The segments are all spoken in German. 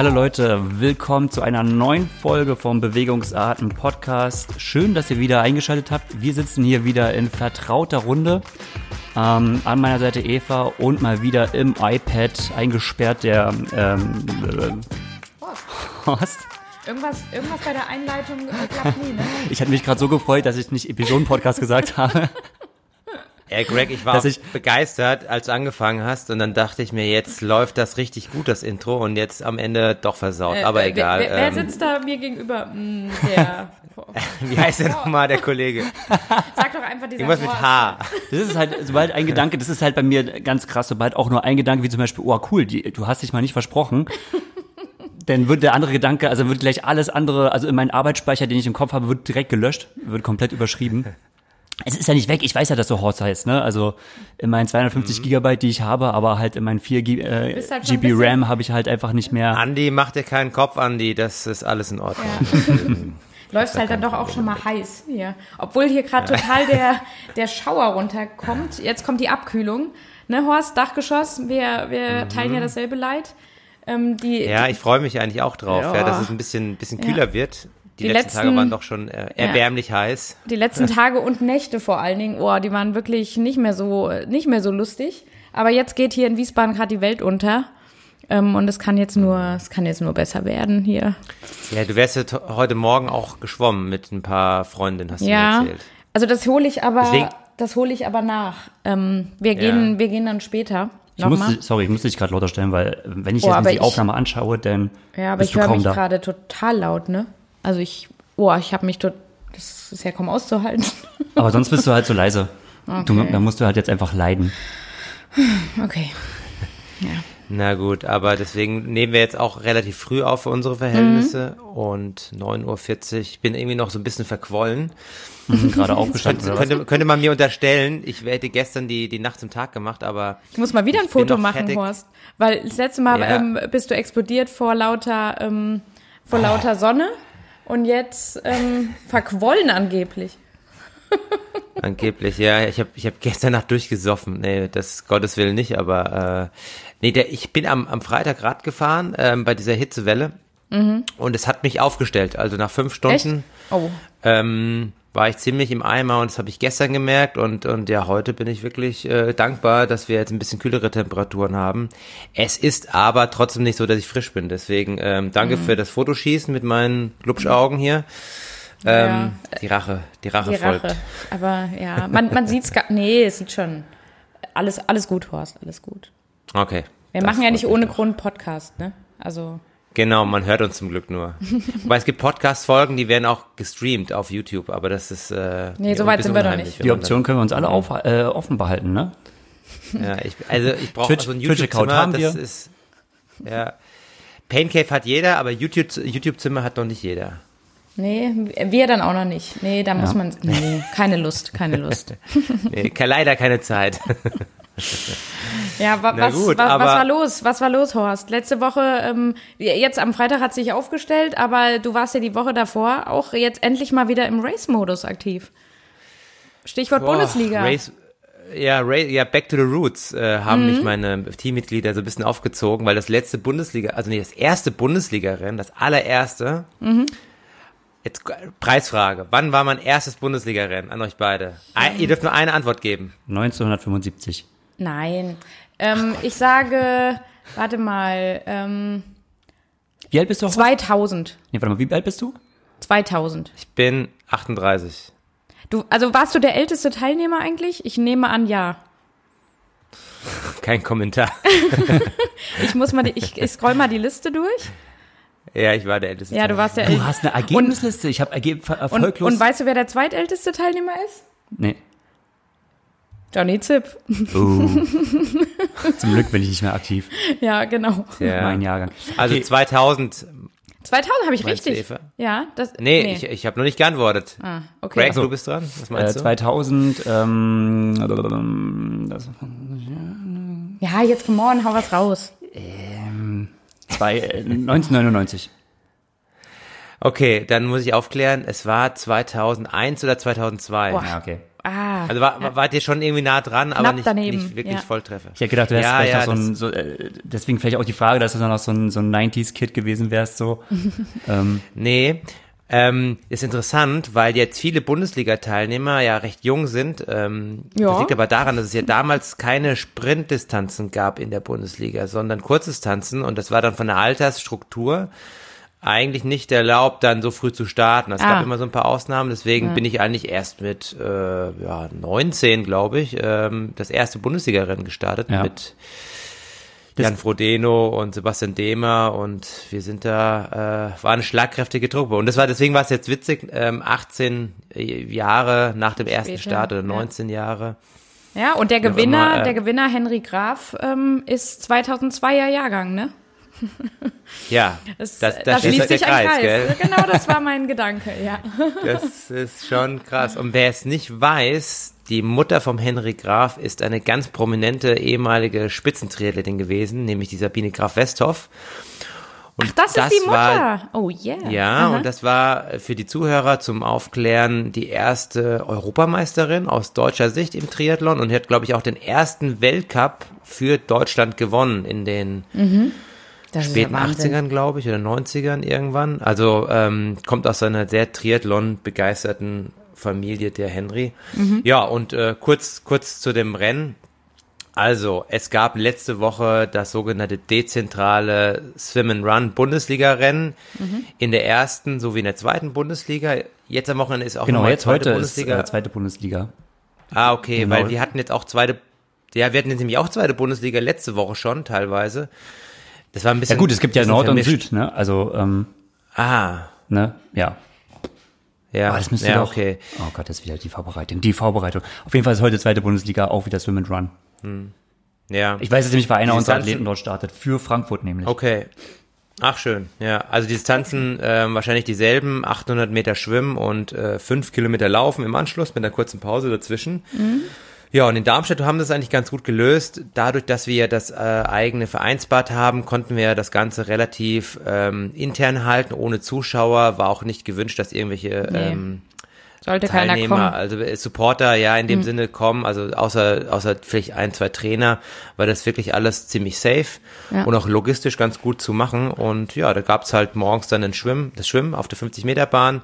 Hallo Leute, willkommen zu einer neuen Folge vom Bewegungsarten Podcast. Schön, dass ihr wieder eingeschaltet habt. Wir sitzen hier wieder in vertrauter Runde. Ähm, an meiner Seite Eva und mal wieder im iPad eingesperrt der ähm, äh, Horst. Irgendwas, irgendwas bei der Einleitung äh, klappt nie, ne? Ich hatte mich gerade so gefreut, dass ich nicht Episoden-Podcast gesagt habe. Ey, Greg, ich war Dass auch ich- begeistert, als du angefangen hast und dann dachte ich mir, jetzt läuft das richtig gut, das Intro und jetzt am Ende doch versaut, aber Äh, egal. Wer, wer ähm, sitzt da mir gegenüber? Hm, der. wie heißt der nochmal, der Kollege? Sag doch einfach dieser Irgendwas mit. H. Das ist halt, sobald ein Gedanke, das ist halt bei mir ganz krass, sobald auch nur ein Gedanke, wie zum Beispiel, oh cool, die, du hast dich mal nicht versprochen, dann wird der andere Gedanke, also wird gleich alles andere, also in meinen Arbeitsspeicher, den ich im Kopf habe, wird direkt gelöscht, wird komplett überschrieben. Es ist ja nicht weg, ich weiß ja, dass so Horst heißt, ne? Also in meinen 250 Gigabyte, die ich habe, aber halt in meinen 4 G äh, halt GB RAM habe ich halt einfach nicht mehr. Andi, mach dir keinen Kopf, Andi, das ist alles in Ordnung. Läuft halt dann doch auch schon mal heiß hier. Obwohl hier gerade total der, der Schauer runterkommt. Jetzt kommt die Abkühlung. Ne, Horst, Dachgeschoss, wir, wir teilen ja dasselbe Leid. Ähm, die, Ja, ich freue mich eigentlich auch drauf, ja. Ja. dass es ein bisschen, bisschen Ja. kühler wird. Die, Die letzten, Tage letzten- waren doch schon äh, erbärmlich heiß. die letzten Tage und Nächte vor allen Dingen, oh, die waren wirklich nicht mehr so, nicht mehr so lustig. Aber jetzt geht hier in Wiesbaden gerade die Welt unter. Ähm, und es kann jetzt nur, es kann jetzt nur besser werden hier. Ja, du wärst ja to- heute Morgen auch geschwommen mit ein paar Freundinnen, hast du mir Ja. erzählt. Also das hole ich aber, Deswegen- das hole ich aber nach. Ähm, wir gehen, Ja. wir gehen dann später. Ich musste, sorry, ich musste dich gerade lauter stellen, weil wenn ich Oh, jetzt die ich- Aufnahme anschaue, dann Ja, aber bist ich höre mich gerade total laut, ne? Also ich, oh, ich habe mich tot, das ist ja kaum auszuhalten. Aber sonst bist du halt so leise. Du, Okay. da musst du halt jetzt einfach leiden. Okay. Ja. Na gut, aber deswegen nehmen wir jetzt auch relativ früh auf für unsere Verhältnisse und 9.40 Uhr. Ich bin irgendwie noch so ein bisschen verquollen. Mhm, Gerade aufgestanden. Könnte, könnte, könnte man mir unterstellen, ich hätte gestern die, die Nacht zum Tag gemacht, aber Ich muss mal wieder ein Foto machen, fertig. Horst. Weil das letzte Mal Ja. ähm, bist du explodiert vor lauter, ähm, vor lauter Sonne und jetzt ähm, verquollen angeblich. angeblich, ja, ich habe ich hab gestern Nacht durchgesoffen. Nee, das Gottes Willen nicht, aber äh, nee, der, ich bin am, am Freitag Rad gefahren ähm, bei dieser Hitzewelle und es hat mich aufgestellt. Also nach fünf Stunden Oh. ähm, war ich ziemlich im Eimer und das habe ich gestern gemerkt und, und ja, heute bin ich wirklich äh, dankbar, dass wir jetzt ein bisschen kühlere Temperaturen haben. Es ist aber trotzdem nicht so, dass ich frisch bin. Deswegen ähm, danke Mhm. für das Fotoschießen mit meinen Glubschaugen hier. Ähm, Die Rache, die Rache Die folgt. Rache. Aber ja, man, man sieht's gar, nee, es sieht schon, alles, alles gut, Horst, alles gut. Okay. Wir machen ja nicht ohne. Grund Podcast, ne? Also, Genau, man hört uns zum Glück nur. Weil es gibt Podcast-Folgen, die werden auch gestreamt auf YouTube, aber das ist äh, Nee, so weit ein sind wir noch nicht. Die Option können wir uns alle auf, äh, offen behalten, ne? Ja, ich, also ich brauche so ein Twitch-Account YouTube-Zimmer, das wir. ist ja Paincave hat jeder, aber YouTube YouTube-Zimmer hat noch nicht jeder. nee, wir dann auch noch nicht. Nee, da muss Ja. man, nee, keine Lust, keine Lust. Nee, leider keine Zeit. Ja, wa, Na was, gut, wa, was war los? Was war los, Horst? Letzte Woche, ähm, jetzt am Freitag hat sich aufgestellt, aber du warst ja die Woche davor auch jetzt endlich mal wieder im Race-Modus aktiv. Stichwort Boah, Bundesliga. Race, ja, Ra ja, Back to the Roots äh, haben Mhm. mich meine Teammitglieder so ein bisschen aufgezogen, weil das letzte Bundesliga, also nee, das erste Bundesliga-Rennen, das allererste. Mhm. Jetzt äh, Preisfrage. Wann war mein erstes Bundesliga-Rennen an euch beide? Ein, ihr dürft nur eine Antwort geben. 1975. Nein. Ähm, ich sage, warte mal, ähm, Wie alt bist du? Horst? 2000. Nee, warte mal, wie alt bist du? 2000. Ich bin 38. Du, also warst du der älteste Teilnehmer eigentlich? Ich nehme an, ja. Kein Kommentar. Ich muss mal, die, ich, ich scroll mal die Liste durch. ja, ich war der Älteste. Ja, du warst der Du älteste. hast eine Ergebnisliste. Ich habe ergeb Und, erfolglos. und weißt du, wer der zweitälteste Teilnehmer ist? nee. Johnny Zipp. Oh. Zum Glück bin ich nicht mehr aktiv. Ja, genau. Ja. Mein Jahrgang. Also Okay. 2000. 2000 habe ich richtig. Eva? Ja, das. Nee, ich, ich habe noch nicht geantwortet. ah, okay. Greg, du bist dran. Was Äh, meinst du? 2000, ähm, das, Ja, jetzt come on, hau was raus. zwei, äh, 1999. Okay, dann muss ich aufklären, es war 2001 oder 2002. Boah. Ja, okay. Ah. Also war, ja. wart ihr schon irgendwie nah dran, aber nicht, daneben, nicht wirklich ja. Volltreffer. Ich hätte gedacht, du wärst Ja, vielleicht ja, noch so ein, so, äh, deswegen vielleicht auch die Frage, dass du dann noch so ein, so ein 90s-Kid gewesen wärst, so. ähm, Nee, ähm, ist interessant, weil jetzt viele Bundesliga-Teilnehmer ja recht jung sind. Ähm, Ja. Das liegt aber daran, dass es ja damals keine Sprintdistanzen gab in der Bundesliga, sondern Kurzdistanzen und das war dann von der Altersstruktur eigentlich nicht erlaubt, dann so früh zu starten. Es Ah. gab immer so ein paar Ausnahmen, deswegen bin ich eigentlich erst mit äh, ja, 19, glaube ich, ähm, das erste Bundesliga-Rennen gestartet Ja. mit Das- Jan Frodeno und Sebastian Dehmer und wir sind da, äh, war eine schlagkräftige Truppe. Und das war, deswegen war es jetzt witzig, ähm, 18 Jahre nach dem ersten Später, Start oder ja. 19 Jahre. Ja, und der Gewinner, immer, äh, der Gewinner Henry Graf ähm, ist 2002er Jahrgang, ne? Ja, Das, das, da das schließt ist der sich Kreis, Kreis. gell? Genau, das war mein Gedanke, ja. Das ist schon krass. Und wer es nicht weiß, die Mutter vom Henry Graf ist eine ganz prominente ehemalige Spitzentriathletin gewesen, nämlich die Sabine Graf Westhoff. Und Ach, das, ist die Mutter. War, oh yeah. Ja, Aha. und das war für die Zuhörer zum Aufklären die erste Europameisterin aus deutscher Sicht im Triathlon und hat, glaube ich, auch den ersten Weltcup für Deutschland gewonnen in den das ist späten ja Wahnsinn. 80ern, glaube ich, oder 90ern irgendwann. Also ähm, kommt aus einer sehr Triathlon-begeisterten Familie, der Henry. Mhm. Ja, und äh, kurz, kurz zu dem Rennen. Also, es gab letzte Woche das sogenannte dezentrale Swim and Run Bundesliga-Rennen Mhm. in der ersten sowie in der zweiten Bundesliga. Jetzt am Wochenende ist auch genau, jetzt zweite heute ist Bundesliga. äh, zweite Bundesliga. Ah, okay, Genau. weil wir hatten jetzt auch zweite, ja, wir hatten jetzt nämlich auch zweite Bundesliga letzte Woche schon teilweise. Das war ein bisschen. Ja gut, es gibt ja Nord und vermischt. Süd, ne? Also, ähm, Ah, ne? Ja. ja, Aber das müsste ja, doch, okay. Oh Gott, das ist wieder die Vorbereitung. Die Vorbereitung. Auf jeden Fall ist heute zweite Bundesliga auch wieder Swim and Run. Ja, Ich weiß jetzt nämlich, weil einer unserer Athleten dort startet. Für Frankfurt nämlich. okay. Ach schön, ja. Also die Distanzen ähm, wahrscheinlich dieselben, 800 Meter Schwimmen und äh, 5 Kilometer Laufen im Anschluss mit einer kurzen Pause dazwischen. Ja, und in Darmstadt haben wir das eigentlich ganz gut gelöst. Dadurch, dass wir das äh, eigene Vereinsbad haben, konnten wir das Ganze relativ ähm, intern halten, ohne Zuschauer. War auch nicht gewünscht, dass irgendwelche Nee. ähm, Sollte keiner Teilnehmer, kommen. also äh, Supporter, ja, in dem Sinne kommen, also außer, außer vielleicht ein, zwei Trainer, war das wirklich alles ziemlich safe Ja. und auch logistisch ganz gut zu machen. Und ja, da gab's halt morgens dann ein Schwimmen, das Schwimmen auf der 50-Meter-Bahn.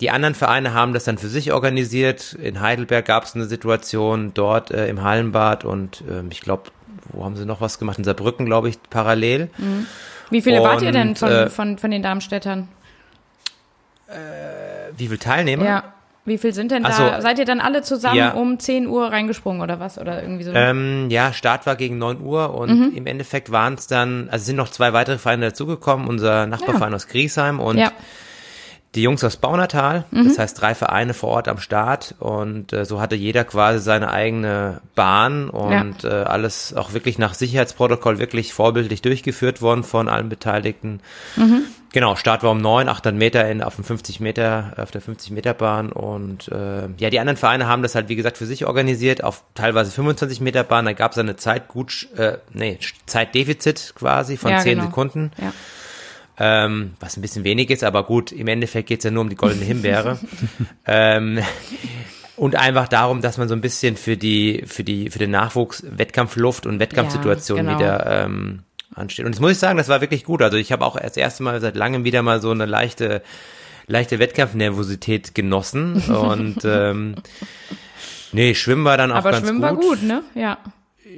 Die anderen Vereine haben das dann für sich organisiert. In Heidelberg gab's eine Situation dort äh, im Hallenbad und ähm, ich glaube, wo haben sie noch was gemacht? In Saarbrücken, glaube ich, parallel. Wie viele wart ihr denn und, von, äh, von, von den Darmstädtern? Wie viele Teilnehmer? Ja. Wie viel sind denn da? so. Seid ihr dann alle zusammen Ja. um 10 Uhr reingesprungen oder was? Oder irgendwie so? Ähm, ja, Start war gegen 9 Uhr und Mhm. im Endeffekt waren es dann, also sind noch zwei weitere Vereine dazugekommen, unser Nachbarverein aus Griesheim und ja. Die Jungs aus Baunatal, Mhm. das heißt drei Vereine vor Ort am Start und äh, so hatte jeder quasi seine eigene Bahn und äh, alles auch wirklich nach Sicherheitsprotokoll wirklich vorbildlich durchgeführt worden von allen Beteiligten. Mhm. Genau, Start war um 9, 800 Meter in, auf dem 50 Meter, auf der 50 Meter Bahn und äh, ja, die anderen Vereine haben das halt wie gesagt für sich organisiert auf teilweise 25 Meter Bahn, da gab es eine Zeit gut, äh, nee, Zeitdefizit quasi von Ja, 10 genau. Sekunden Ja. Ähm, was ein bisschen wenig ist, aber gut, im Endeffekt geht's ja nur um die goldene Himbeere. ähm, und einfach darum, dass man so ein bisschen für die, für die, für den Nachwuchs Wettkampfluft und Wettkampfsituationen genau. wieder ähm, ansteht. Und das muss ich sagen, das war wirklich gut. Also ich habe auch das erste Mal seit langem wieder mal so eine leichte, leichte Wettkampfnervosität genossen. Und ähm, nee, Schwimmen war dann auch Aber ganz Schwimmen gut. war gut, ne? Ja.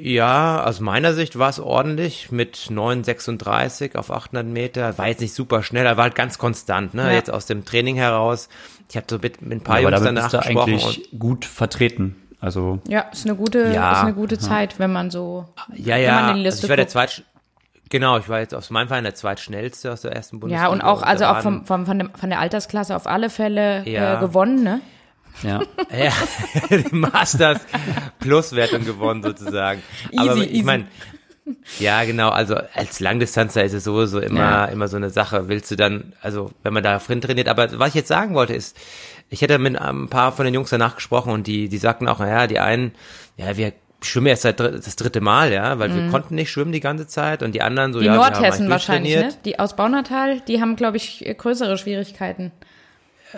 Ja, aus meiner Sicht war es ordentlich mit 9,36 auf 800 Meter. War jetzt nicht super schnell, aber war halt ganz konstant, ne? Ja. Jetzt aus dem Training heraus. Ich habe so mit, mit ein paar aber Jungs damit danach bist du gesprochen. Und, eigentlich gut vertreten. Also, Ja, ist eine gute, Ja. ist eine gute Zeit, wenn man so. ja, wenn ja, man in die also Liste ich war der zweit, genau, ich war jetzt aus meinem Verein der zweitschnellste aus der ersten Bundesliga. Ja, und auch, also auch vom, vom, von, dem, von der Altersklasse auf alle Fälle Ja. äh, gewonnen, ne? Ja. Ja, die Masters Pluswertung gewonnen sozusagen. Aber Easy, ich easy. meine, ja genau, also als Langdistanzer ist es sowieso immer, Ja. immer so eine Sache. Willst du dann, also wenn man da drin trainiert, aber was ich jetzt sagen wollte ist, ich hätte mit ein paar von den Jungs danach gesprochen und die, die sagten auch, naja, die einen, ja, wir schwimmen erst seit das dritte Mal, ja, weil wir konnten nicht schwimmen die ganze Zeit und die anderen so, Mhm. Die ja, Nordhessen wahrscheinlich, ne? Die aus Baunatal, die haben, glaube ich, größere Schwierigkeiten,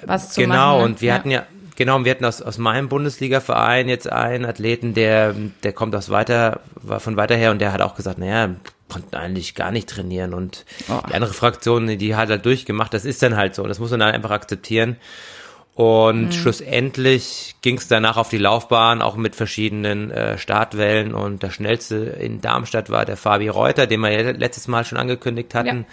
was zu Genau, machen. ne? und wir ja. hatten ja, genau, wir hatten aus, aus meinem Bundesliga-Verein jetzt einen Athleten, der, der kommt aus weiter, war von weiter her und der hat auch gesagt, naja, konnten eigentlich gar nicht trainieren und oh. die andere Fraktion, die hat halt durchgemacht, das ist dann halt so, das muss man dann einfach akzeptieren. Und mhm. schlussendlich ging es danach auf die Laufbahn, auch mit verschiedenen äh, Startwellen. Und der schnellste in Darmstadt war der Fabi Reuter, den wir ja letztes Mal schon angekündigt hatten. Ja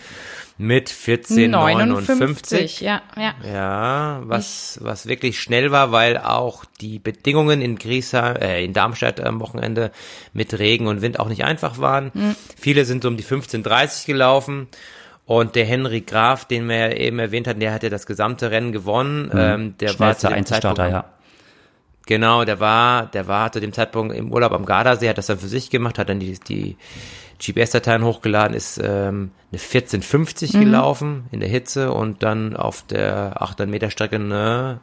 mit 14,59. Ja, ja. Ja, was, was wirklich schnell war, weil auch die Bedingungen in Griesheim, äh, in Darmstadt am Wochenende mit Regen und Wind auch nicht einfach waren. Mhm. Viele sind um die 15,30 gelaufen. Und der Henry Graf, den wir ja eben erwähnt hatten, der hat ja das gesamte Rennen gewonnen. Mhm. Ähm, der war zu dem Zeitpunkt, ja. Genau, der war, der war zu dem Zeitpunkt im Urlaub am Gardasee, hat das dann für sich gemacht, hat dann die, die GPS-Dateien hochgeladen, ist ähm, eine 1450 mhm. gelaufen in der Hitze und dann auf der 800 Meter Strecke eine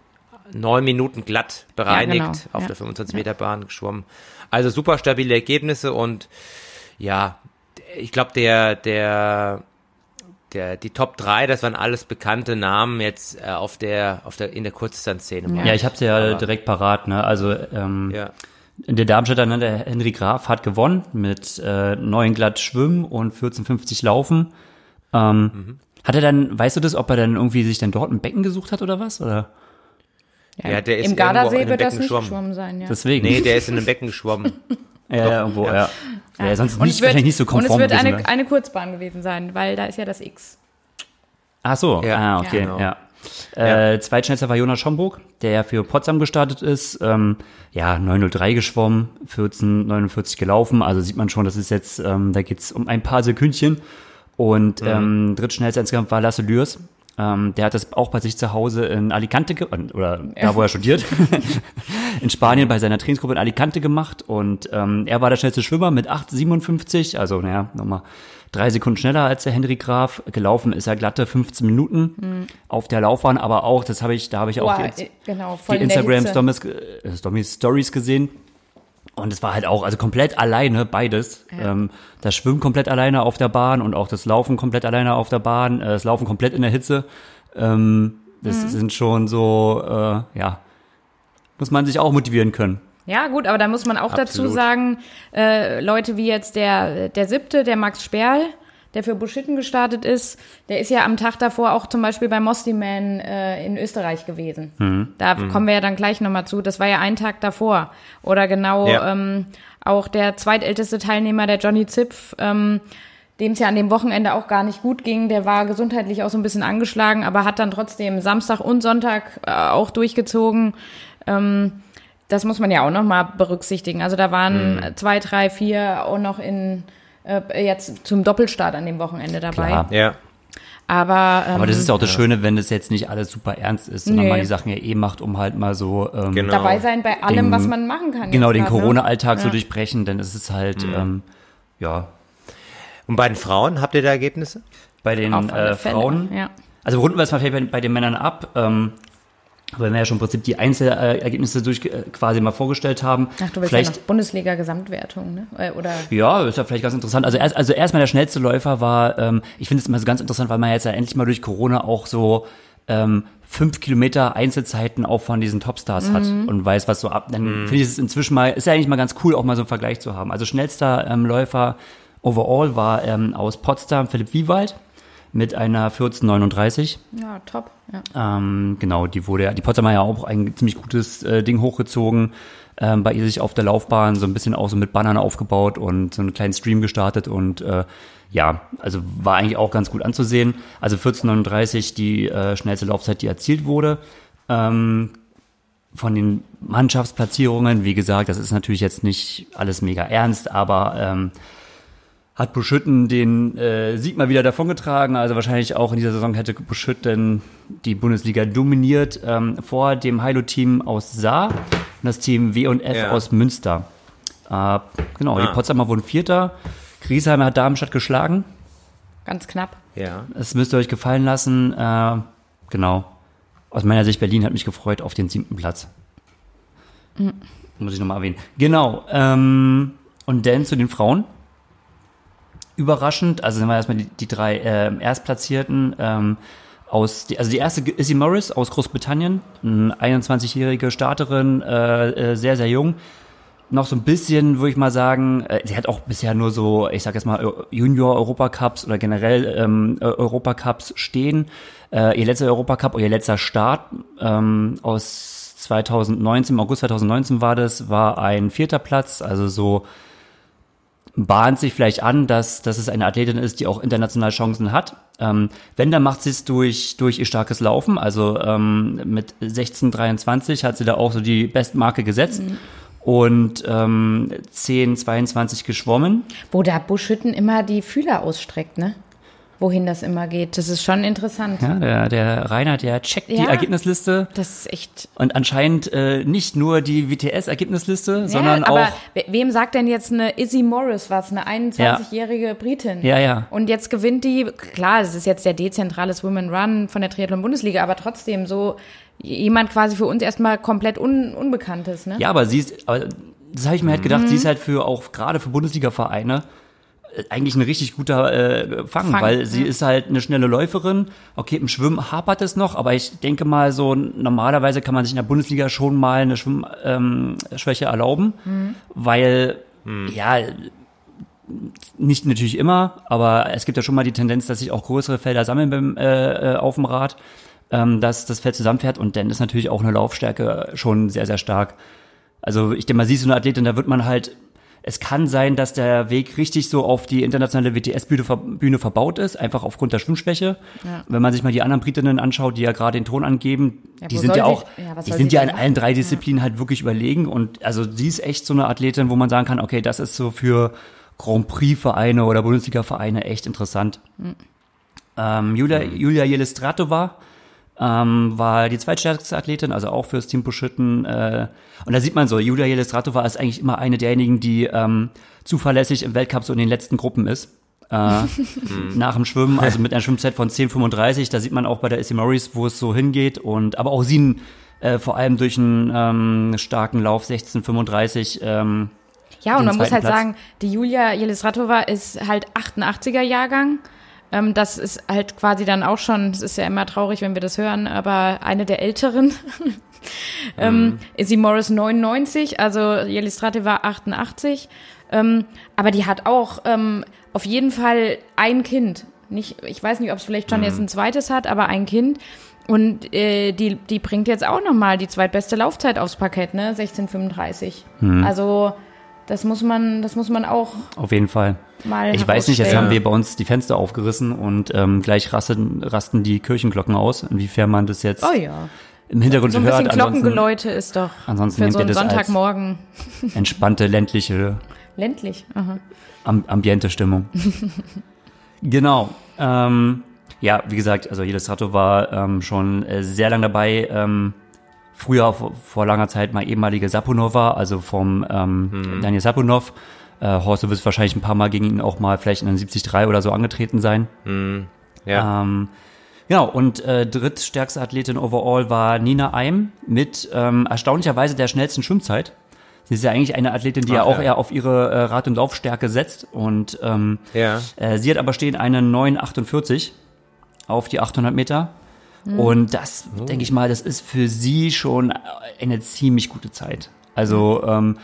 neun Minuten glatt bereinigt ja, genau. auf ja. der 25 Meter Bahn geschwommen. Also super stabile Ergebnisse und ja, ich glaube der der der die Top 3, das waren alles bekannte Namen jetzt äh, auf der auf der in der Kurzdistanzszene. Ja, ich habe sie ja Aber, direkt parat, ne? Also ähm, ja. Der Darmstädter, ne, der Henry Graf, hat gewonnen mit äh, 9 glatt Schwimmen und 14,50 Laufen. Ähm, mhm. Hat er dann, weißt du das, ob er dann irgendwie sich dann dort ein Becken gesucht hat oder was? Oder? Ja, ja der ist Im Gardasee wird das nicht geschwommen. geschwommen sein, ja. Deswegen. Nee, der ist in einem Becken geschwommen. ja, irgendwo, ja. ja. ja. ja sonst nicht, wird, nicht so konform Und es wird eine, eine Kurzbahn gewesen sein, weil da ist ja das X. Ach so, ja. ah, okay, ja. Genau. ja. Äh, ja. Zweitschnellster war Jonas Schomburg, der ja für Potsdam gestartet ist. Ähm, ja, 9.03 geschwommen, 14.49 gelaufen. Also sieht man schon, das ist jetzt, ähm, da geht's um ein paar Sekündchen. Und mhm. ähm, drittschnellster insgesamt war Lasse Lürs. Ähm, der hat das auch bei sich zu Hause in Alicante, oder da, wo er studiert, in Spanien bei seiner Trainingsgruppe in Alicante gemacht. Und ähm, er war der schnellste Schwimmer mit 8,57. Also, naja, nochmal drei Sekunden schneller als der Henry Graf. Gelaufen ist er glatte 15 Minuten mhm. auf der Laufbahn, aber auch, das habe ich, da habe ich auch Boah, die, äh, genau, die Instagram Stories, äh, Stories gesehen. Und es war halt auch, also komplett alleine, beides. Ja. Ähm, das Schwimmen komplett alleine auf der Bahn und auch das Laufen komplett alleine auf der Bahn, äh, das Laufen komplett in der Hitze. Ähm, das mhm. sind schon so, äh, ja, muss man sich auch motivieren können. Ja, gut, aber da muss man auch Absolut. dazu sagen, äh, Leute wie jetzt der, der siebte, der Max Sperl, der für Buschitten gestartet ist, der ist ja am Tag davor auch zum Beispiel bei Mosty Man äh, in Österreich gewesen. Mhm. Da mhm. kommen wir ja dann gleich nochmal zu. Das war ja ein Tag davor. Oder genau ja. ähm, auch der zweitälteste Teilnehmer, der Johnny Zipf, ähm, dem es ja an dem Wochenende auch gar nicht gut ging. Der war gesundheitlich auch so ein bisschen angeschlagen, aber hat dann trotzdem Samstag und Sonntag äh, auch durchgezogen. Ähm, das muss man ja auch nochmal berücksichtigen. Also da waren mhm. zwei, drei, vier auch noch in äh, jetzt zum Doppelstart an dem Wochenende dabei. Klar. Ja. Aber, ähm, Aber das ist ja auch das Schöne, wenn das jetzt nicht alles super ernst ist, sondern nee. man die Sachen ja eh macht, um halt mal so ähm, genau. dabei sein bei allem, den, was man machen kann. Genau, den ne? Corona-Alltag ne? so durchbrechen, denn es ist halt, mhm. ähm, ja. Und bei den Frauen, habt ihr da Ergebnisse? Bei den äh, Frauen? Ja. Also runden wir es mal vielleicht bei, bei den Männern ab. Ähm, weil wir ja schon im Prinzip die Einzelergebnisse durch äh, quasi mal vorgestellt haben. Ach, du willst vielleicht, ja noch Bundesliga-Gesamtwertung, ne? Äh, oder? Ja, ist ja vielleicht ganz interessant. Also erst, also erstmal der schnellste Läufer war, ähm, ich finde es immer so ganz interessant, weil man jetzt ja endlich mal durch Corona auch so ähm, fünf Kilometer Einzelzeiten auch von diesen Topstars mhm. hat und weiß, was so ab. Dann mhm. finde ich es inzwischen mal, ist ja eigentlich mal ganz cool, auch mal so einen Vergleich zu haben. Also schnellster ähm, Läufer overall war ähm, aus Potsdam Philipp Wiewald mit einer 1439. Ja, top. Ja. Ähm, genau, die wurde, die Potsdamer ja auch ein ziemlich gutes äh, Ding hochgezogen. Ähm, bei ihr sich auf der Laufbahn so ein bisschen auch so mit Bannern aufgebaut und so einen kleinen Stream gestartet und äh, ja, also war eigentlich auch ganz gut anzusehen. Also 1439 die äh, schnellste Laufzeit, die erzielt wurde. Ähm, von den Mannschaftsplatzierungen, wie gesagt, das ist natürlich jetzt nicht alles mega ernst, aber ähm, hat Buschütten den äh, Sieg mal wieder davongetragen. Also wahrscheinlich auch in dieser Saison hätte Buschütten die Bundesliga dominiert ähm, vor dem Heilo-Team aus Saar und das Team W und F ja. aus Münster. Äh, genau, ah. die Potsdamer wurden Vierter. Griesheimer hat Darmstadt geschlagen. Ganz knapp. Ja. Das müsst ihr euch gefallen lassen. Äh, genau. Aus meiner Sicht, Berlin hat mich gefreut auf den siebten Platz. Mhm. Muss ich nochmal erwähnen. Genau. Ähm, und dann zu den Frauen überraschend. Also sind wir erstmal die, die drei äh, Erstplatzierten. Ähm, aus, also die erste Izzy Morris aus Großbritannien, eine 21-jährige Starterin, äh, äh, sehr, sehr jung. Noch so ein bisschen, würde ich mal sagen, äh, sie hat auch bisher nur so, ich sag jetzt mal, Junior-Europacups oder generell ähm, Europacups stehen. Äh, ihr letzter Europacup, ihr letzter Start ähm, aus 2019, im August 2019 war das, war ein vierter Platz, also so bahnt sich vielleicht an, dass, dass es eine Athletin ist, die auch international Chancen hat. Ähm, wenn, dann macht sie es durch, durch ihr starkes Laufen. Also ähm, mit 16,23 hat sie da auch so die Bestmarke gesetzt. Mhm. Und ähm, 10,22 geschwommen. Wo der Buschhütten immer die Fühler ausstreckt, ne? Wohin das immer geht. Das ist schon interessant. Ja, der, der Rainer, der checkt ja, die Ergebnisliste. Das ist echt. Und anscheinend äh, nicht nur die WTS-Ergebnisliste, ja, sondern aber auch. Wem sagt denn jetzt eine Izzy Morris was, eine 21-jährige ja. Britin? Ja, ja. Und jetzt gewinnt die, klar, das ist jetzt der dezentrales Women Run von der Triathlon-Bundesliga, aber trotzdem so jemand quasi für uns erstmal komplett un, Unbekanntes, ne? Ja, aber sie ist, aber das habe ich mir halt gedacht, mhm. sie ist halt für auch gerade für Bundesliga-Vereine eigentlich ein richtig guter äh, Fang, Fang, weil sie ja. ist halt eine schnelle Läuferin. Okay, im Schwimmen hapert es noch, aber ich denke mal so, normalerweise kann man sich in der Bundesliga schon mal eine Schwimmschwäche ähm, erlauben, mhm. weil, mhm. ja, nicht natürlich immer, aber es gibt ja schon mal die Tendenz, dass sich auch größere Felder sammeln beim, äh, äh auf dem Rad, ähm, dass das Feld zusammenfährt und dann ist natürlich auch eine Laufstärke schon sehr, sehr stark. Also ich denke mal, siehst du eine Athletin, da wird man halt es kann sein, dass der Weg richtig so auf die internationale WTS-Bühne verbaut ist, einfach aufgrund der Schwimmschwäche. Ja. Wenn man sich mal die anderen Britinnen anschaut, die ja gerade den Ton angeben, ja, die sind ja auch, ja, die sind ja in allen drei Disziplinen halt wirklich überlegen. Und also sie ist echt so eine Athletin, wo man sagen kann, okay, das ist so für Grand Prix-Vereine oder Bundesliga-Vereine echt interessant. Mhm. Ähm, Julia, Julia Jelistratova ähm, war die zweitstärkste Athletin, also auch fürs Team Buschütten. Äh, und da sieht man so, Julia Jelestratova ist eigentlich immer eine derjenigen, die ähm, zuverlässig im Weltcup so in den letzten Gruppen ist. Äh, nach dem Schwimmen, also mit einer Schwimmzeit von 10,35, da sieht man auch bei der Issy Morris, wo es so hingeht. Und aber auch sie äh, vor allem durch einen ähm, starken Lauf 16,35 ähm, ja, und man muss halt Platz. sagen, die Julia Jelistratova ist halt 88er Jahrgang. Ähm, das ist halt quasi dann auch schon, es ist ja immer traurig, wenn wir das hören, aber eine der älteren. ähm, mhm. Izzy Morris 99, also Jelistrate war 88. Ähm, aber die hat auch ähm, auf jeden Fall ein Kind. Nicht, ich weiß nicht, ob es vielleicht schon mhm. jetzt ein zweites hat, aber ein Kind. Und äh, die, die bringt jetzt auch nochmal die zweitbeste Laufzeit aufs Parkett, ne? 1635. Mhm. Also das muss man, das muss man auch. Auf jeden Fall. Mal ich weiß nicht, jetzt haben wir bei uns die Fenster aufgerissen und ähm, gleich rasten, rasten die Kirchenglocken aus. Inwiefern man das jetzt oh ja. im Hintergrund so ein hört. Glockengeläute ist doch ansonsten für so einen Sonntagmorgen. entspannte ländliche. Ländlich. Aha. Am Ambiente Stimmung. genau. Ähm, ja, wie gesagt, also Jedes Ratto war ähm, schon äh, sehr lang dabei. Ähm, früher vor, vor langer Zeit mal ehemalige Sapunova, also vom ähm, hm. Daniel Sapunov. Äh, Horst, du wirst wahrscheinlich ein paar Mal gegen ihn auch mal vielleicht in einem 73 oder so angetreten sein. Hm. Ja. Ähm, Genau, und äh, drittstärkste Athletin overall war Nina Eim mit ähm, erstaunlicherweise der schnellsten Schwimmzeit. Sie ist ja eigentlich eine Athletin, die Ach, ja auch ja. eher auf ihre äh, Rad- und Laufstärke setzt. Und ähm, ja. äh, sie hat aber stehen eine 9,48 auf die 800 Meter. Mhm. Und das, oh. denke ich mal, das ist für sie schon eine ziemlich gute Zeit. Also ähm,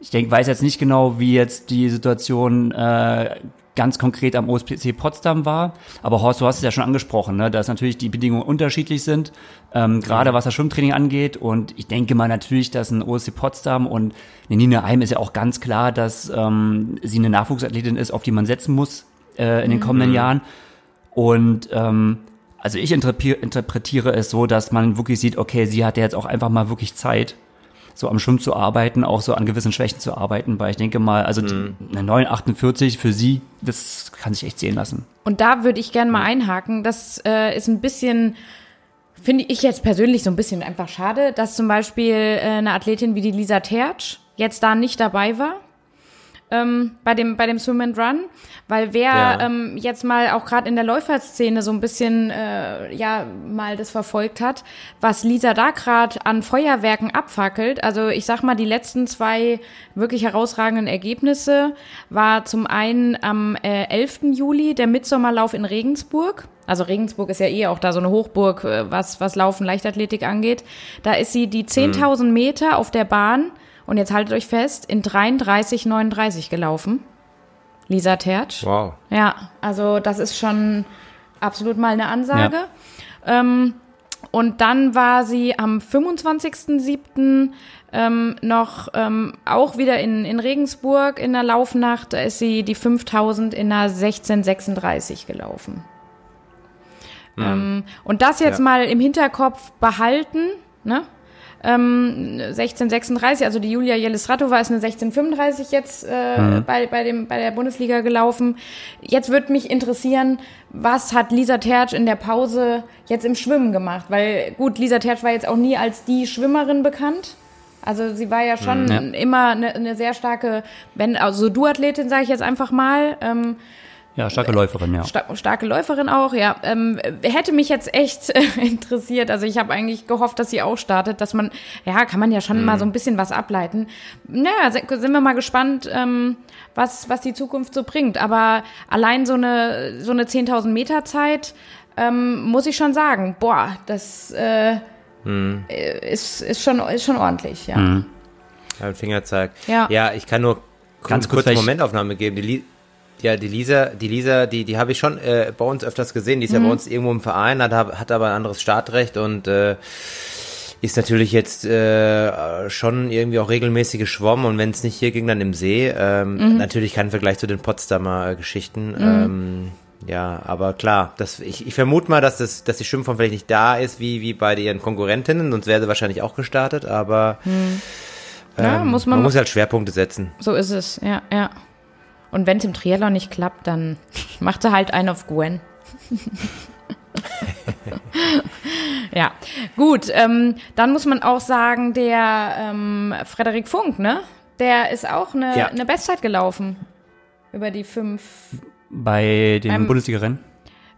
ich denke, weiß jetzt nicht genau, wie jetzt die Situation äh, ganz konkret am OSPC Potsdam war. Aber Horst, du hast es ja schon angesprochen, ne, dass natürlich die Bedingungen unterschiedlich sind, ähm, gerade mhm. was das Schwimmtraining angeht. Und ich denke mal natürlich, dass ein OSC Potsdam und eine Nina Heim ist ja auch ganz klar, dass ähm, sie eine Nachwuchsathletin ist, auf die man setzen muss äh, in den kommenden mhm. Jahren. Und ähm, also ich interpretiere es so, dass man wirklich sieht, okay, sie hat ja jetzt auch einfach mal wirklich Zeit, so am Schwimmen zu arbeiten, auch so an gewissen Schwächen zu arbeiten, weil ich denke mal, also mhm. eine 948 für sie, das kann sich echt sehen lassen. Und da würde ich gerne mal einhaken, das äh, ist ein bisschen, finde ich jetzt persönlich so ein bisschen einfach schade, dass zum Beispiel äh, eine Athletin wie die Lisa Tertsch jetzt da nicht dabei war. Ähm, bei dem bei dem Swim and Run, weil wer Ja. ähm, jetzt mal auch gerade in der Läuferszene so ein bisschen äh, ja mal das verfolgt hat, was Lisa da gerade an Feuerwerken abfackelt. Also ich sag mal, die letzten zwei wirklich herausragenden Ergebnisse war zum einen am äh, 11. Juli der Mitsommerlauf in Regensburg. Also Regensburg ist ja eh auch da so eine Hochburg, äh, was, was Laufen, Leichtathletik angeht. Da ist sie die 10.000 Meter auf der Bahn, und jetzt haltet euch fest, in 33,39 gelaufen. Lisa Tertsch. Wow. Ja, also das ist schon absolut mal eine Ansage. Ähm, und dann war sie am 25.07. Ähm, noch ähm, auch wieder in, in Regensburg in der Laufnacht. Da ist sie die 5000 in einer 1636 gelaufen. Ähm, und das jetzt Ja. mal im Hinterkopf behalten, ne? Ähm, 1636, also die Julia Jelistratova ist eine 1635 jetzt äh, bei, bei, dem, bei der Bundesliga gelaufen. Jetzt würde mich interessieren, was hat Lisa Tertsch in der Pause jetzt im Schwimmen gemacht? Weil gut, Lisa Tertsch war jetzt auch nie als die Schwimmerin bekannt. Also sie war ja schon Ja. immer eine, eine sehr starke, wenn also Duathletin sage ich jetzt einfach mal. Ähm, Ja, starke Läuferin, ja. Sta starke Läuferin auch, ja. Ähm, hätte mich jetzt echt äh, interessiert. Also ich habe eigentlich gehofft, dass sie auch startet, dass man, ja, kann man ja schon mal so ein bisschen was ableiten. Naja, sind wir mal gespannt, ähm, was, was die Zukunft so bringt. Aber allein so eine, so eine 10.000 Meter Zeit, ähm, muss ich schon sagen, boah, das äh, äh, ist, ist, schon, ist schon ordentlich, ja. Ja, ein Fingerzeig. Ja. ja, ich kann nur Ganz kurz kurz Momentaufnahme geben. Die, ja, die Lisa, die Lisa, die, die habe ich schon äh, bei uns öfters gesehen. Die ist ja bei uns irgendwo im Verein, hat, hat aber ein anderes Startrecht und äh, ist natürlich jetzt äh, schon irgendwie auch regelmäßig geschwommen und wenn es nicht hier ging, dann im See. Ähm, Natürlich kein Vergleich zu den Potsdamer äh, Geschichten. Ähm, ja, aber klar, das, ich, ich vermute mal, dass, das, dass die Schwimmform vielleicht nicht da ist wie, wie bei ihren Konkurrentinnen, sonst wäre sie wahrscheinlich auch gestartet, aber Ja, ähm, muss man, man muss halt Schwerpunkte setzen. So ist es, ja, ja. Und wenn es im Triathlon nicht klappt, dann macht er halt einen auf Gwen. ja, gut. Ähm, dann muss man auch sagen, der ähm, Frederik Funk, ne? Der ist auch eine, Ja. eine Bestzeit gelaufen. Über die fünf. Bei Beim- Bundesliga-Rennen.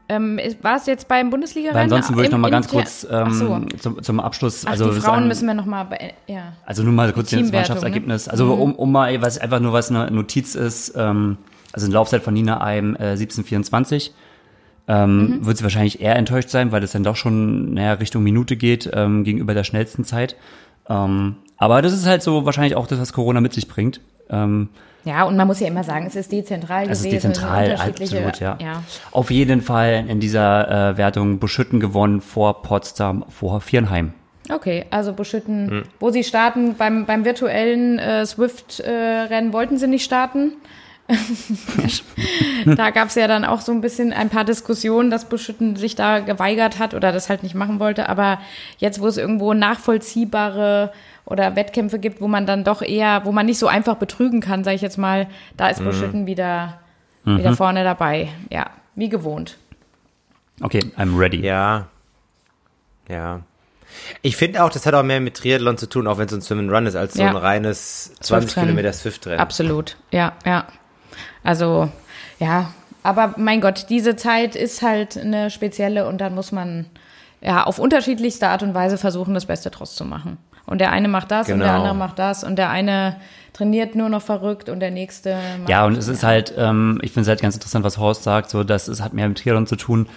Ähm, war es jetzt beim Bundesliga-Rennen? Weil ansonsten würde ich noch mal ganz kurz Ach so. ähm, zum, zum Abschluss. Ach, also die Frauen sagen- müssen wir noch mal, ja. Also nur mal kurz das Mannschaftsergebnis. Also um, um mal, was einfach nur was eine Notiz ist, ähm, also eine Laufzeit von Nina Eim äh, 1724. Ähm, Wird sie wahrscheinlich eher enttäuscht sein, weil das dann doch schon naja, Richtung Minute geht ähm, gegenüber der schnellsten Zeit. Ähm, aber das ist halt so wahrscheinlich auch das, was Corona mit sich bringt. Ähm, Ja, und man muss ja immer sagen, es ist dezentral es ist gewesen. dezentral, unterschiedliche- absolut, ja. ja. Auf jeden Fall in dieser äh, Wertung Buschütten gewonnen vor Potsdam, vor Viernheim. Okay, also Buschütten, wo sie starten, beim, beim virtuellen äh, Swift-Rennen wollten sie nicht starten. da gab es ja dann auch so ein bisschen ein paar Diskussionen, dass Buschütten sich da geweigert hat oder das halt nicht machen wollte. Aber jetzt, wo es irgendwo nachvollziehbare oder Wettkämpfe gibt, wo man dann doch eher, wo man nicht so einfach betrügen kann, sage ich jetzt mal, da ist Buschütten wieder, wieder vorne dabei. Ja, wie gewohnt. Okay, I'm ready. Ja. Ja. Ich finde auch, das hat auch mehr mit Triathlon zu tun, auch wenn es ein Swim and Run ist, als so Ja. ein reines 20 Swift-Rennen. Kilometer Swift-Rennen. Absolut, ja, ja. Also, ja, aber mein Gott, diese Zeit ist halt eine spezielle und dann muss man ja auf unterschiedlichste Art und Weise versuchen, das Beste draus zu machen. Und der eine macht das und der Genau. andere macht das und der eine trainiert nur noch verrückt und der nächste macht, Ja, und es ist halt, ähm, ich finde es halt ganz interessant, was Horst sagt, so dass es hat mehr mit Triathlon zu tun.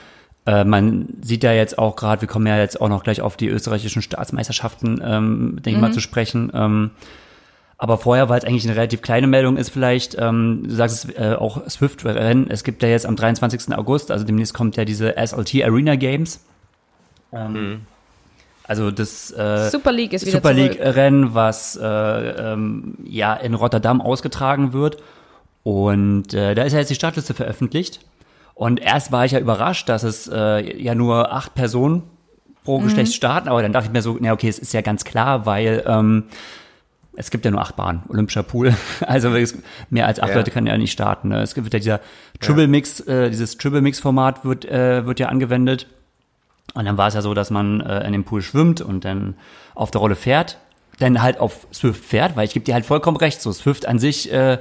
Äh, man sieht ja jetzt auch gerade, wir kommen ja jetzt auch noch gleich auf die österreichischen Staatsmeisterschaften, ähm, denke ich mal, zu sprechen. Ähm, aber vorher, weil es eigentlich eine relativ kleine Meldung ist, vielleicht, ähm, du sagst es äh, auch Swift-Rennen, es gibt ja jetzt am 23. August, also demnächst kommt ja diese SLT Arena Games. Ähm, Also das äh, Super League ist wieder Super. League Rennen, was äh, ähm, ja in Rotterdam ausgetragen wird. Und äh, da ist ja jetzt die Startliste veröffentlicht. Und erst war ich ja überrascht, dass es äh, ja nur acht Personen pro Geschlecht starten, aber dann dachte ich mir so, na okay, es ist ja ganz klar, weil ähm, es gibt ja nur acht Bahnen, Olympischer Pool. Also mehr als acht Ja. Leute kann ja nicht starten. Ne? Es gibt ja dieser Triple Mix, äh, dieses Triple Mix Format wird äh, wird ja angewendet. Und dann war es ja so, dass man äh, in dem Pool schwimmt und dann auf der Rolle fährt, dann halt auf Swift fährt, weil ich gebe dir halt vollkommen recht, so Swift an sich äh,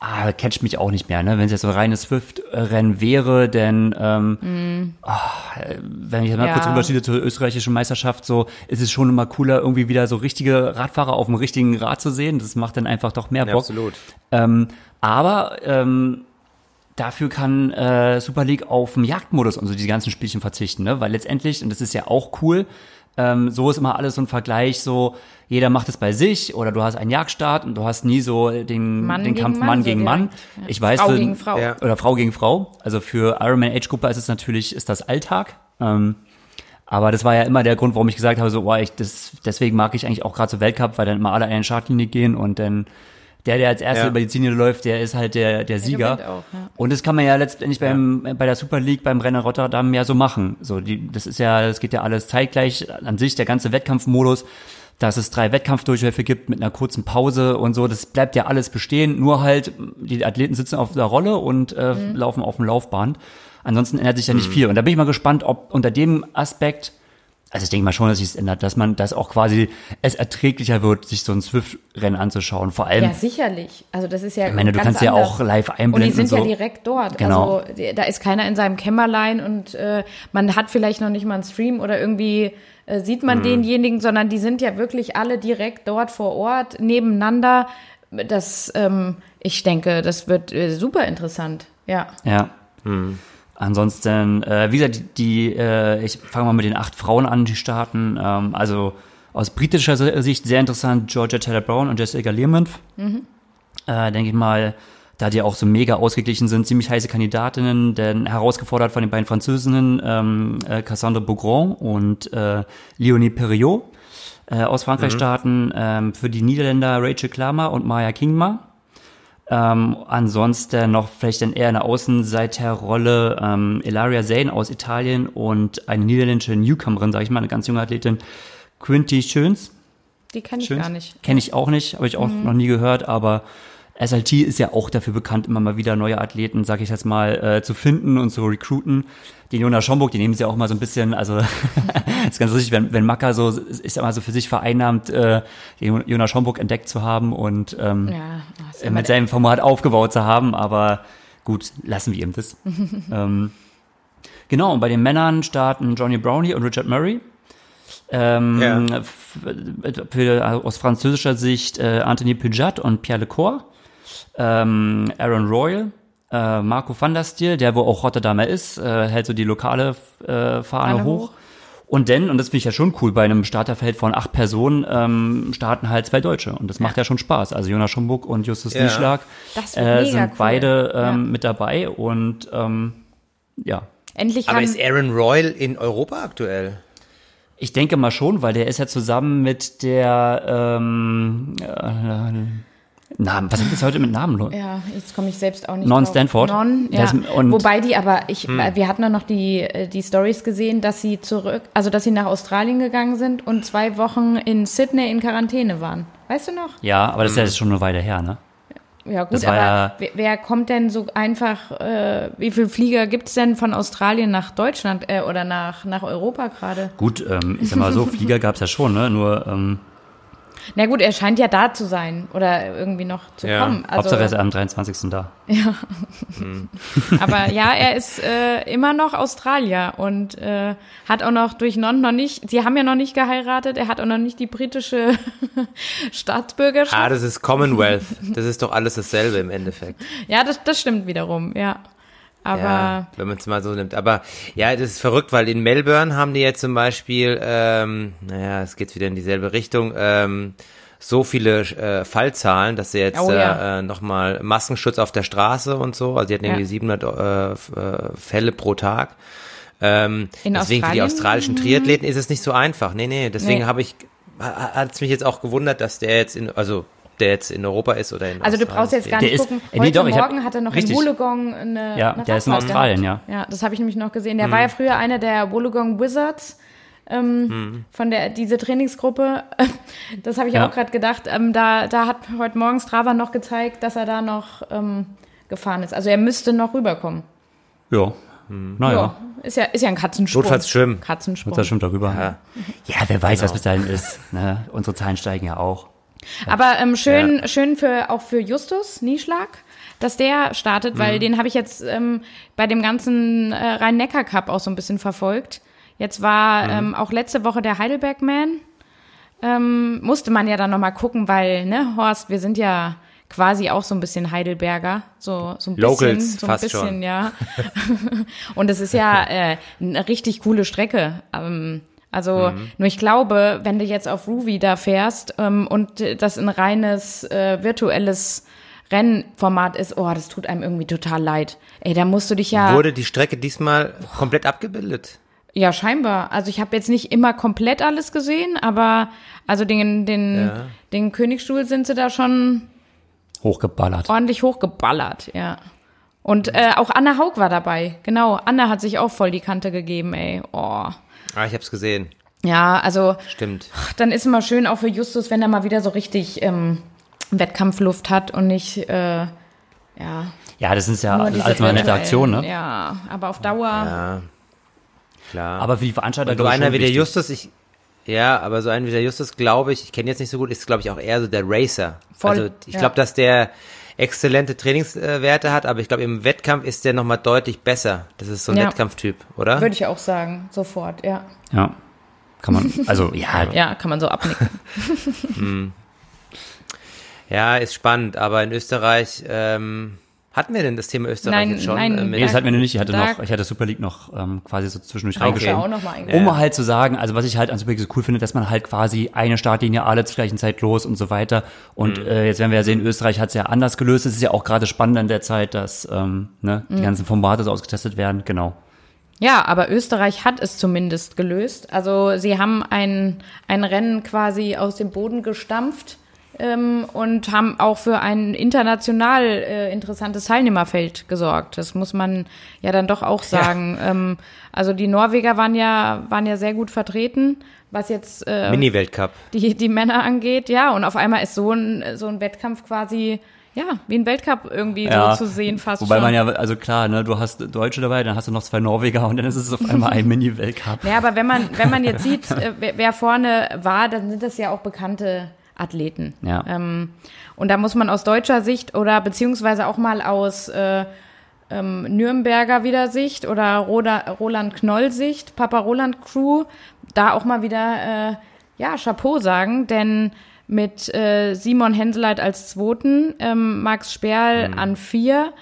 ah, catcht mich auch nicht mehr, ne? Wenn es jetzt so ein reines Swift-Rennen wäre, denn ähm, ah, äh, wenn ich jetzt mal Ja. kurz Unterschiede zur österreichischen Meisterschaft, so ist es schon immer cooler, irgendwie wieder so richtige Radfahrer auf dem richtigen Rad zu sehen. Das macht dann einfach doch mehr Ja, Bock. absolut. Ähm, aber ähm, dafür kann äh, Super League auf den Jagdmodus und so die ganzen Spielchen verzichten, ne? Weil letztendlich, und das ist ja auch cool, ähm, so ist immer alles so ein Vergleich, so jeder macht es bei sich oder du hast einen Jagdstart und du hast nie so den, Mann den gegen Kampf Mann, Mann gegen Mann. Ja. Ich weiß, Frau für, gegen Frau. Ja. oder Frau gegen Frau. Also für Ironman Age Gruppe ist es natürlich, ist das Alltag. Ähm, aber das war ja immer der Grund, warum ich gesagt habe, so, oh, ich, das, deswegen mag ich eigentlich auch gerade so Weltcup, weil dann immer alle an eine Startlinie gehen und dann der, der als erster Ja. über die Ziellinie läuft, der ist halt der, der Sieger. gewinnt auch, ja. Und das kann man ja letztendlich beim, bei der Super League, beim Rennen Rotterdam ja so machen. So, die, das ist ja, das geht ja alles zeitgleich an sich, der ganze Wettkampfmodus, dass es drei Wettkampfdurchläufe gibt mit einer kurzen Pause und so, das bleibt ja alles bestehen, nur halt, die Athleten sitzen auf der Rolle und äh, Mhm. laufen auf dem Laufband. Ansonsten ändert sich ja nicht viel. Und da bin ich mal gespannt, ob unter dem Aspekt, also ich denke mal schon, dass sich es ändert, dass man, dass auch quasi es erträglicher wird, sich so ein Swift-Rennen anzuschauen. Vor allem, Ja, sicherlich. Also das ist ja ich meine, du kannst ja anders. auch live Und einblenden. die sind so. ja direkt dort. Genau. Also die- da ist keiner in seinem Kämmerlein und äh, man hat vielleicht noch nicht mal einen Stream oder irgendwie äh, sieht Mhm. man denjenigen, sondern die sind ja wirklich alle direkt dort vor Ort, nebeneinander. Das, ähm, ich denke, das wird äh, super interessant. Ja. Ja. Ansonsten, äh, wie gesagt, die, äh, ich fange mal mit den acht Frauen an, die starten. Ähm, also aus britischer Sicht sehr interessant, Georgia Taylor Brown und Jessica Learmonth. Äh, denke ich mal, da die auch so mega ausgeglichen sind, ziemlich heiße Kandidatinnen, denn herausgefordert von den beiden Französinnen ähm, äh, Cassandre Beaugrand und äh, Leonie Perriot äh, aus Frankreich starten, ähm, für die Niederländer Rachel Klammer und Maya Kingma. Ähm, ansonsten noch vielleicht dann eher eine Außenseiterrolle ähm, Ilaria Zane aus Italien und eine niederländische Newcomerin, sage ich mal, eine ganz junge Athletin, Quinty Schöns. Die kenne ich Schöns. gar nicht. Kenne ich auch nicht, habe ich auch noch nie gehört, aber SLT ist ja auch dafür bekannt, immer mal wieder neue Athleten, sage ich jetzt mal, äh, zu finden und zu recruiten. Den Jonas Schomburg, die nehmen sie auch mal so ein bisschen, also ist ganz lustig, wenn, wenn Macker so, ich sag mal so für sich vereinnahmt, äh, den Jonas Schomburg entdeckt zu haben und ähm, Ja, ist äh, mit seinem Format aufgebaut zu haben, aber gut, lassen wir ihm das. ähm, genau, und bei den Männern starten Johnny Brownie und Richard Murray. Ähm, Ja. für, aus französischer Sicht äh, Anthony Pujat und Pierre Lecor. Ähm, Aaron Royal, äh, Marco van der Stiel, der wo auch Rotterdamer ist, äh, hält so die lokale äh, Fahne Fahne hoch. hoch. Und dann, und das finde ich ja schon cool, bei einem Starterfeld von acht Personen ähm, starten halt zwei Deutsche. Und das macht ja schon Spaß. Also Jonas Schomburg und Justus Ja. Nieschlag äh, sind cool. beide ähm, Ja. mit dabei. Und ähm, ja, Endlich Aber ist Aaron Royal in Europa aktuell? ich denke mal schon, weil der ist ja zusammen mit der ähm, äh, Namen, was ist das heute mit Namen? los? Ja, jetzt komme ich selbst auch nicht Non drauf. Stanford. Non, ja. ist- und- Wobei die aber, ich, Hm. wir hatten dann noch die, äh, die Stories gesehen, dass sie zurück, also dass sie nach Australien gegangen sind und zwei Wochen in Sydney in Quarantäne waren. Weißt du noch? Ja, aber das ist ja jetzt schon eine Weile her, ne? Ja gut, Das aber ja- wer, wer kommt denn so einfach, äh, wie viele Flieger gibt's denn von Australien nach Deutschland äh, oder nach, nach Europa gerade? Gut, ähm, ich sag mal so, Flieger gab's ja schon, ne? Nur ähm, Na gut, er scheint ja da zu sein oder irgendwie noch zu Ja. kommen. Also, Hauptsache er ist am 23. da. Aber ja, er ist äh, immer noch Australier und äh, hat auch noch durch Non noch nicht, sie haben ja noch nicht geheiratet, er hat auch noch nicht die britische Staatsbürgerschaft. Ah, das ist Commonwealth. Das ist doch alles dasselbe im Endeffekt. ja, das, das stimmt wiederum, ja. Aber ja, wenn man es mal so nimmt. Aber ja, das ist verrückt, weil in Melbourne haben die jetzt zum Beispiel, ähm, naja, es geht wieder in dieselbe Richtung, ähm, so viele äh, Fallzahlen, dass sie jetzt Oh, ja. äh, äh, nochmal Maskenschutz auf der Straße und so, also die hatten irgendwie Ja. 700 äh, äh, Fälle pro Tag. Ähm, In deswegen für die Australien? australischen Triathleten ist es nicht so einfach. Nee, nee, deswegen Nee. habe ich, hat es mich jetzt auch gewundert, dass der jetzt in, also der jetzt in Europa ist oder in also du Australien. brauchst jetzt gar Der nicht ist- gucken. äh, Heute nee, doch, ich hab- Morgen hat er noch richtig. in Wollongong eine Ja, eine der ist in Australien, gehabt. ja. Ja, das habe ich nämlich noch gesehen. Der war ja früher einer der Wollongong Wizards. Ähm, Von der diese Trainingsgruppe, das habe ich Ja. auch gerade gedacht. Ähm, da, da hat heute Morgen Strava noch gezeigt, dass er da noch ähm, gefahren ist. Also er müsste noch rüberkommen. Ja. Naja. Ja, ist ja, ist ja ein Katzensprung. Notfalls schwimmen. Katzensprung. Das stimmt darüber. Ja. Ja, wer weiß, Genau. was bis dahin ist. Ne? Unsere Zahlen steigen ja auch. Aber ähm, schön, schön für auch für Justus Nieschlag, dass der startet, weil den habe ich jetzt ähm, bei dem ganzen äh, Rhein-Neckar-Cup auch so ein bisschen verfolgt. Jetzt war ähm, auch letzte Woche der Heidelberg-Man. Ähm, musste man ja dann nochmal gucken, weil, ne, Horst, wir sind ja quasi auch so ein bisschen Heidelberger, so, so ein bisschen, Locals so ein fast bisschen, schon. ja. Und es ist ja äh, eine richtig coole Strecke. Ähm, also Mhm. nur ich glaube, wenn du jetzt auf Ruby da fährst ähm, und das ein reines äh, virtuelles Rennformat ist, oh, das tut einem irgendwie total leid. Ey, da musst du dich ja. Wurde die Strecke diesmal komplett abgebildet? Ja, scheinbar. Also ich habe jetzt nicht immer komplett alles gesehen, aber also den, den, Ja. den Königsstuhl sind sie da schon Hochgeballert. ordentlich hochgeballert, ja. Und äh, auch Anna Haug war dabei. Genau, Anna hat sich auch voll die Kante gegeben, ey. Oh. Ah, ich hab's gesehen. Ja, also Stimmt. dann ist immer schön auch für Justus, wenn er mal wieder so richtig ähm, Wettkampfluft hat und nicht, äh, ja, Ja, das ist ja alles mal eine nette virtuellen- Aktion, ne? Ja, aber auf Dauer, Ja. Klar. Aber für die Veranstalter Und so einer wie der. Justus, ich, ja, aber so einer wie der Justus, glaube ich, ich kenne jetzt nicht so gut, ist, glaube ich, auch eher so der Racer. Voll, also ich ja. glaube, dass der exzellente Trainingswerte hat, aber ich glaube, im Wettkampf ist der nochmal deutlich besser. Das ist so ein Ja. Wettkampftyp, oder? würde ich auch sagen, sofort, ja. Ja. Kann man, also, ja, Ja, kann man so abnicken. Ja, ist spannend, aber in Österreich, ähm, hatten wir denn das Thema Österreich Nein, jetzt schon? nein. äh, Nee, das hatten wir noch nicht. Ich hatte noch, ich hatte Super League noch ähm, quasi so zwischendurch ich reingeschaut. auch noch mal. Um halt zu sagen, also was ich halt an Super League so cool finde, dass man halt quasi eine Startlinie alle zur gleichen Zeit los und so weiter. Und Mhm. äh, jetzt werden wir ja sehen, Österreich hat es ja anders gelöst. Es ist ja auch gerade spannend an der Zeit, dass ähm, ne, Mhm. die ganzen Formate so ausgetestet werden. Genau. Ja, aber Österreich hat es zumindest gelöst. Also sie haben ein, ein Rennen quasi aus dem Boden gestampft ähm, und haben auch für ein international äh, interessantes Teilnehmerfeld gesorgt. Das muss man ja dann doch auch sagen. Ähm, also die Norweger waren ja, waren ja sehr gut vertreten, was jetzt äh, Mini-Weltcup. die, die Männer angeht. Ja, und auf einmal ist so ein, so ein Wettkampf quasi, ja, wie ein Weltcup irgendwie Ja, so zu sehen fast Wobei schon. man ja, also klar, ne, du hast Deutsche dabei, dann hast du noch zwei Norweger und dann ist es auf einmal ein Mini-Weltcup. Ja, aber wenn man, wenn man jetzt sieht, äh, wer vorne war, dann sind das ja auch bekannte Athleten. Ja. Ähm, und da muss man aus deutscher Sicht oder beziehungsweise auch mal aus äh, ähm, Nürnberger wieder Sicht oder Roda, Roland Knoll Sicht, Papa Roland Crew, da auch mal wieder äh, ja Chapeau sagen, denn mit äh, Simon Henseleit als Zweiten, ähm, Max Sperl an vier.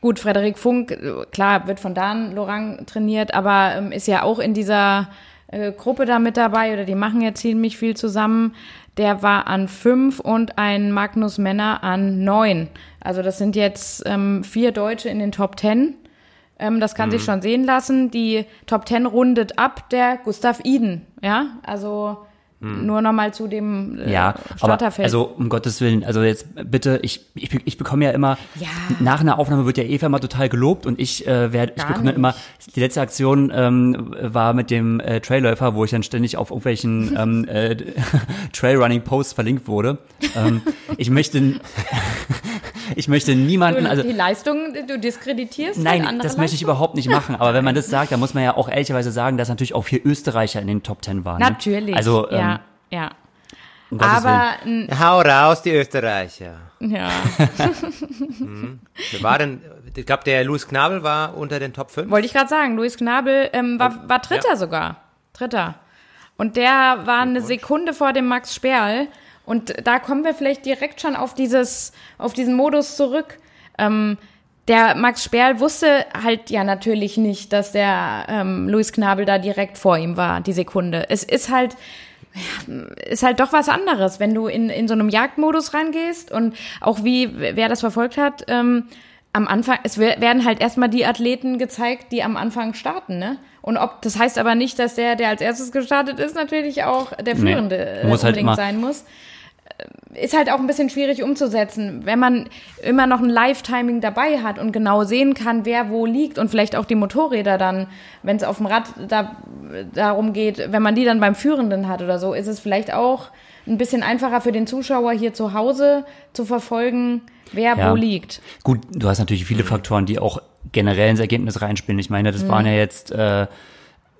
Gut, Frederik Funk, äh, klar, wird von Dan Lorang trainiert, aber ähm, ist ja auch in dieser äh, Gruppe da mit dabei oder die machen ja ziemlich viel zusammen. Der war an fünf und ein Magnus Männer an neun. Also das sind jetzt ähm, vier Deutsche in den Top Ten. Ähm, das kann sich schon sehen lassen. Die Top Ten rundet ab der Gustav Iden. Ja, also nur noch mal zu dem äh, Ja, Starterfeld. also um Gottes Willen, also jetzt bitte, ich, ich, ich bekomme ja immer, Ja. nach einer Aufnahme wird ja Eva immer total gelobt und ich äh, werde, ich bekomme dann immer, die letzte Aktion ähm, war mit dem äh, Trailläufer, wo ich dann ständig auf irgendwelchen ähm, äh, Trailrunning-Posts verlinkt wurde. Ähm, ich möchte, ich möchte niemanden, du, also die Leistung, du diskreditierst Nein, andere das möchte ich überhaupt nicht machen. Aber wenn man das sagt, dann muss man ja auch ehrlicherweise sagen, dass natürlich auch vier Österreicher in den Top Ten waren. ne? Natürlich. Also, ähm, ja, ja. um. Aber Hau raus, die Österreicher. ja, Wer war denn, ich glaube, der Louis Knabel war unter den Top 5. wollte ich gerade sagen, Luis Knabel ähm, war, war Dritter sogar. Dritter. Und der war eine Sekunde vor dem Max Sperl. Und da kommen wir vielleicht direkt schon auf dieses, auf diesen Modus zurück. Ähm, der Max Sperl wusste halt ja natürlich nicht, dass der ähm, Luis Knabel da direkt vor ihm war, die Sekunde. Es ist halt, ist halt doch was anderes, wenn du in, in so einem Jagdmodus reingehst und auch wie, wer das verfolgt hat, ähm, am Anfang, es wer- werden halt erstmal die Athleten gezeigt, die am Anfang starten, ne? Und ob, das heißt aber nicht, dass der, der als erstes gestartet ist, natürlich auch der Nee. Führende äh, Muss halt unbedingt immer- sein muss. Ist halt auch ein bisschen schwierig umzusetzen, wenn man immer noch ein Live-Timing dabei hat und genau sehen kann, wer wo liegt und vielleicht auch die Motorräder dann, wenn es auf dem Rad da, darum geht, wenn man die dann beim Führenden hat oder so, ist es vielleicht auch ein bisschen einfacher für den Zuschauer hier zu Hause zu verfolgen, wer Ja. wo liegt. Gut, du hast natürlich viele Faktoren, die auch generell ins Ergebnis reinspielen. Ich meine, das Mhm. waren ja jetzt, äh,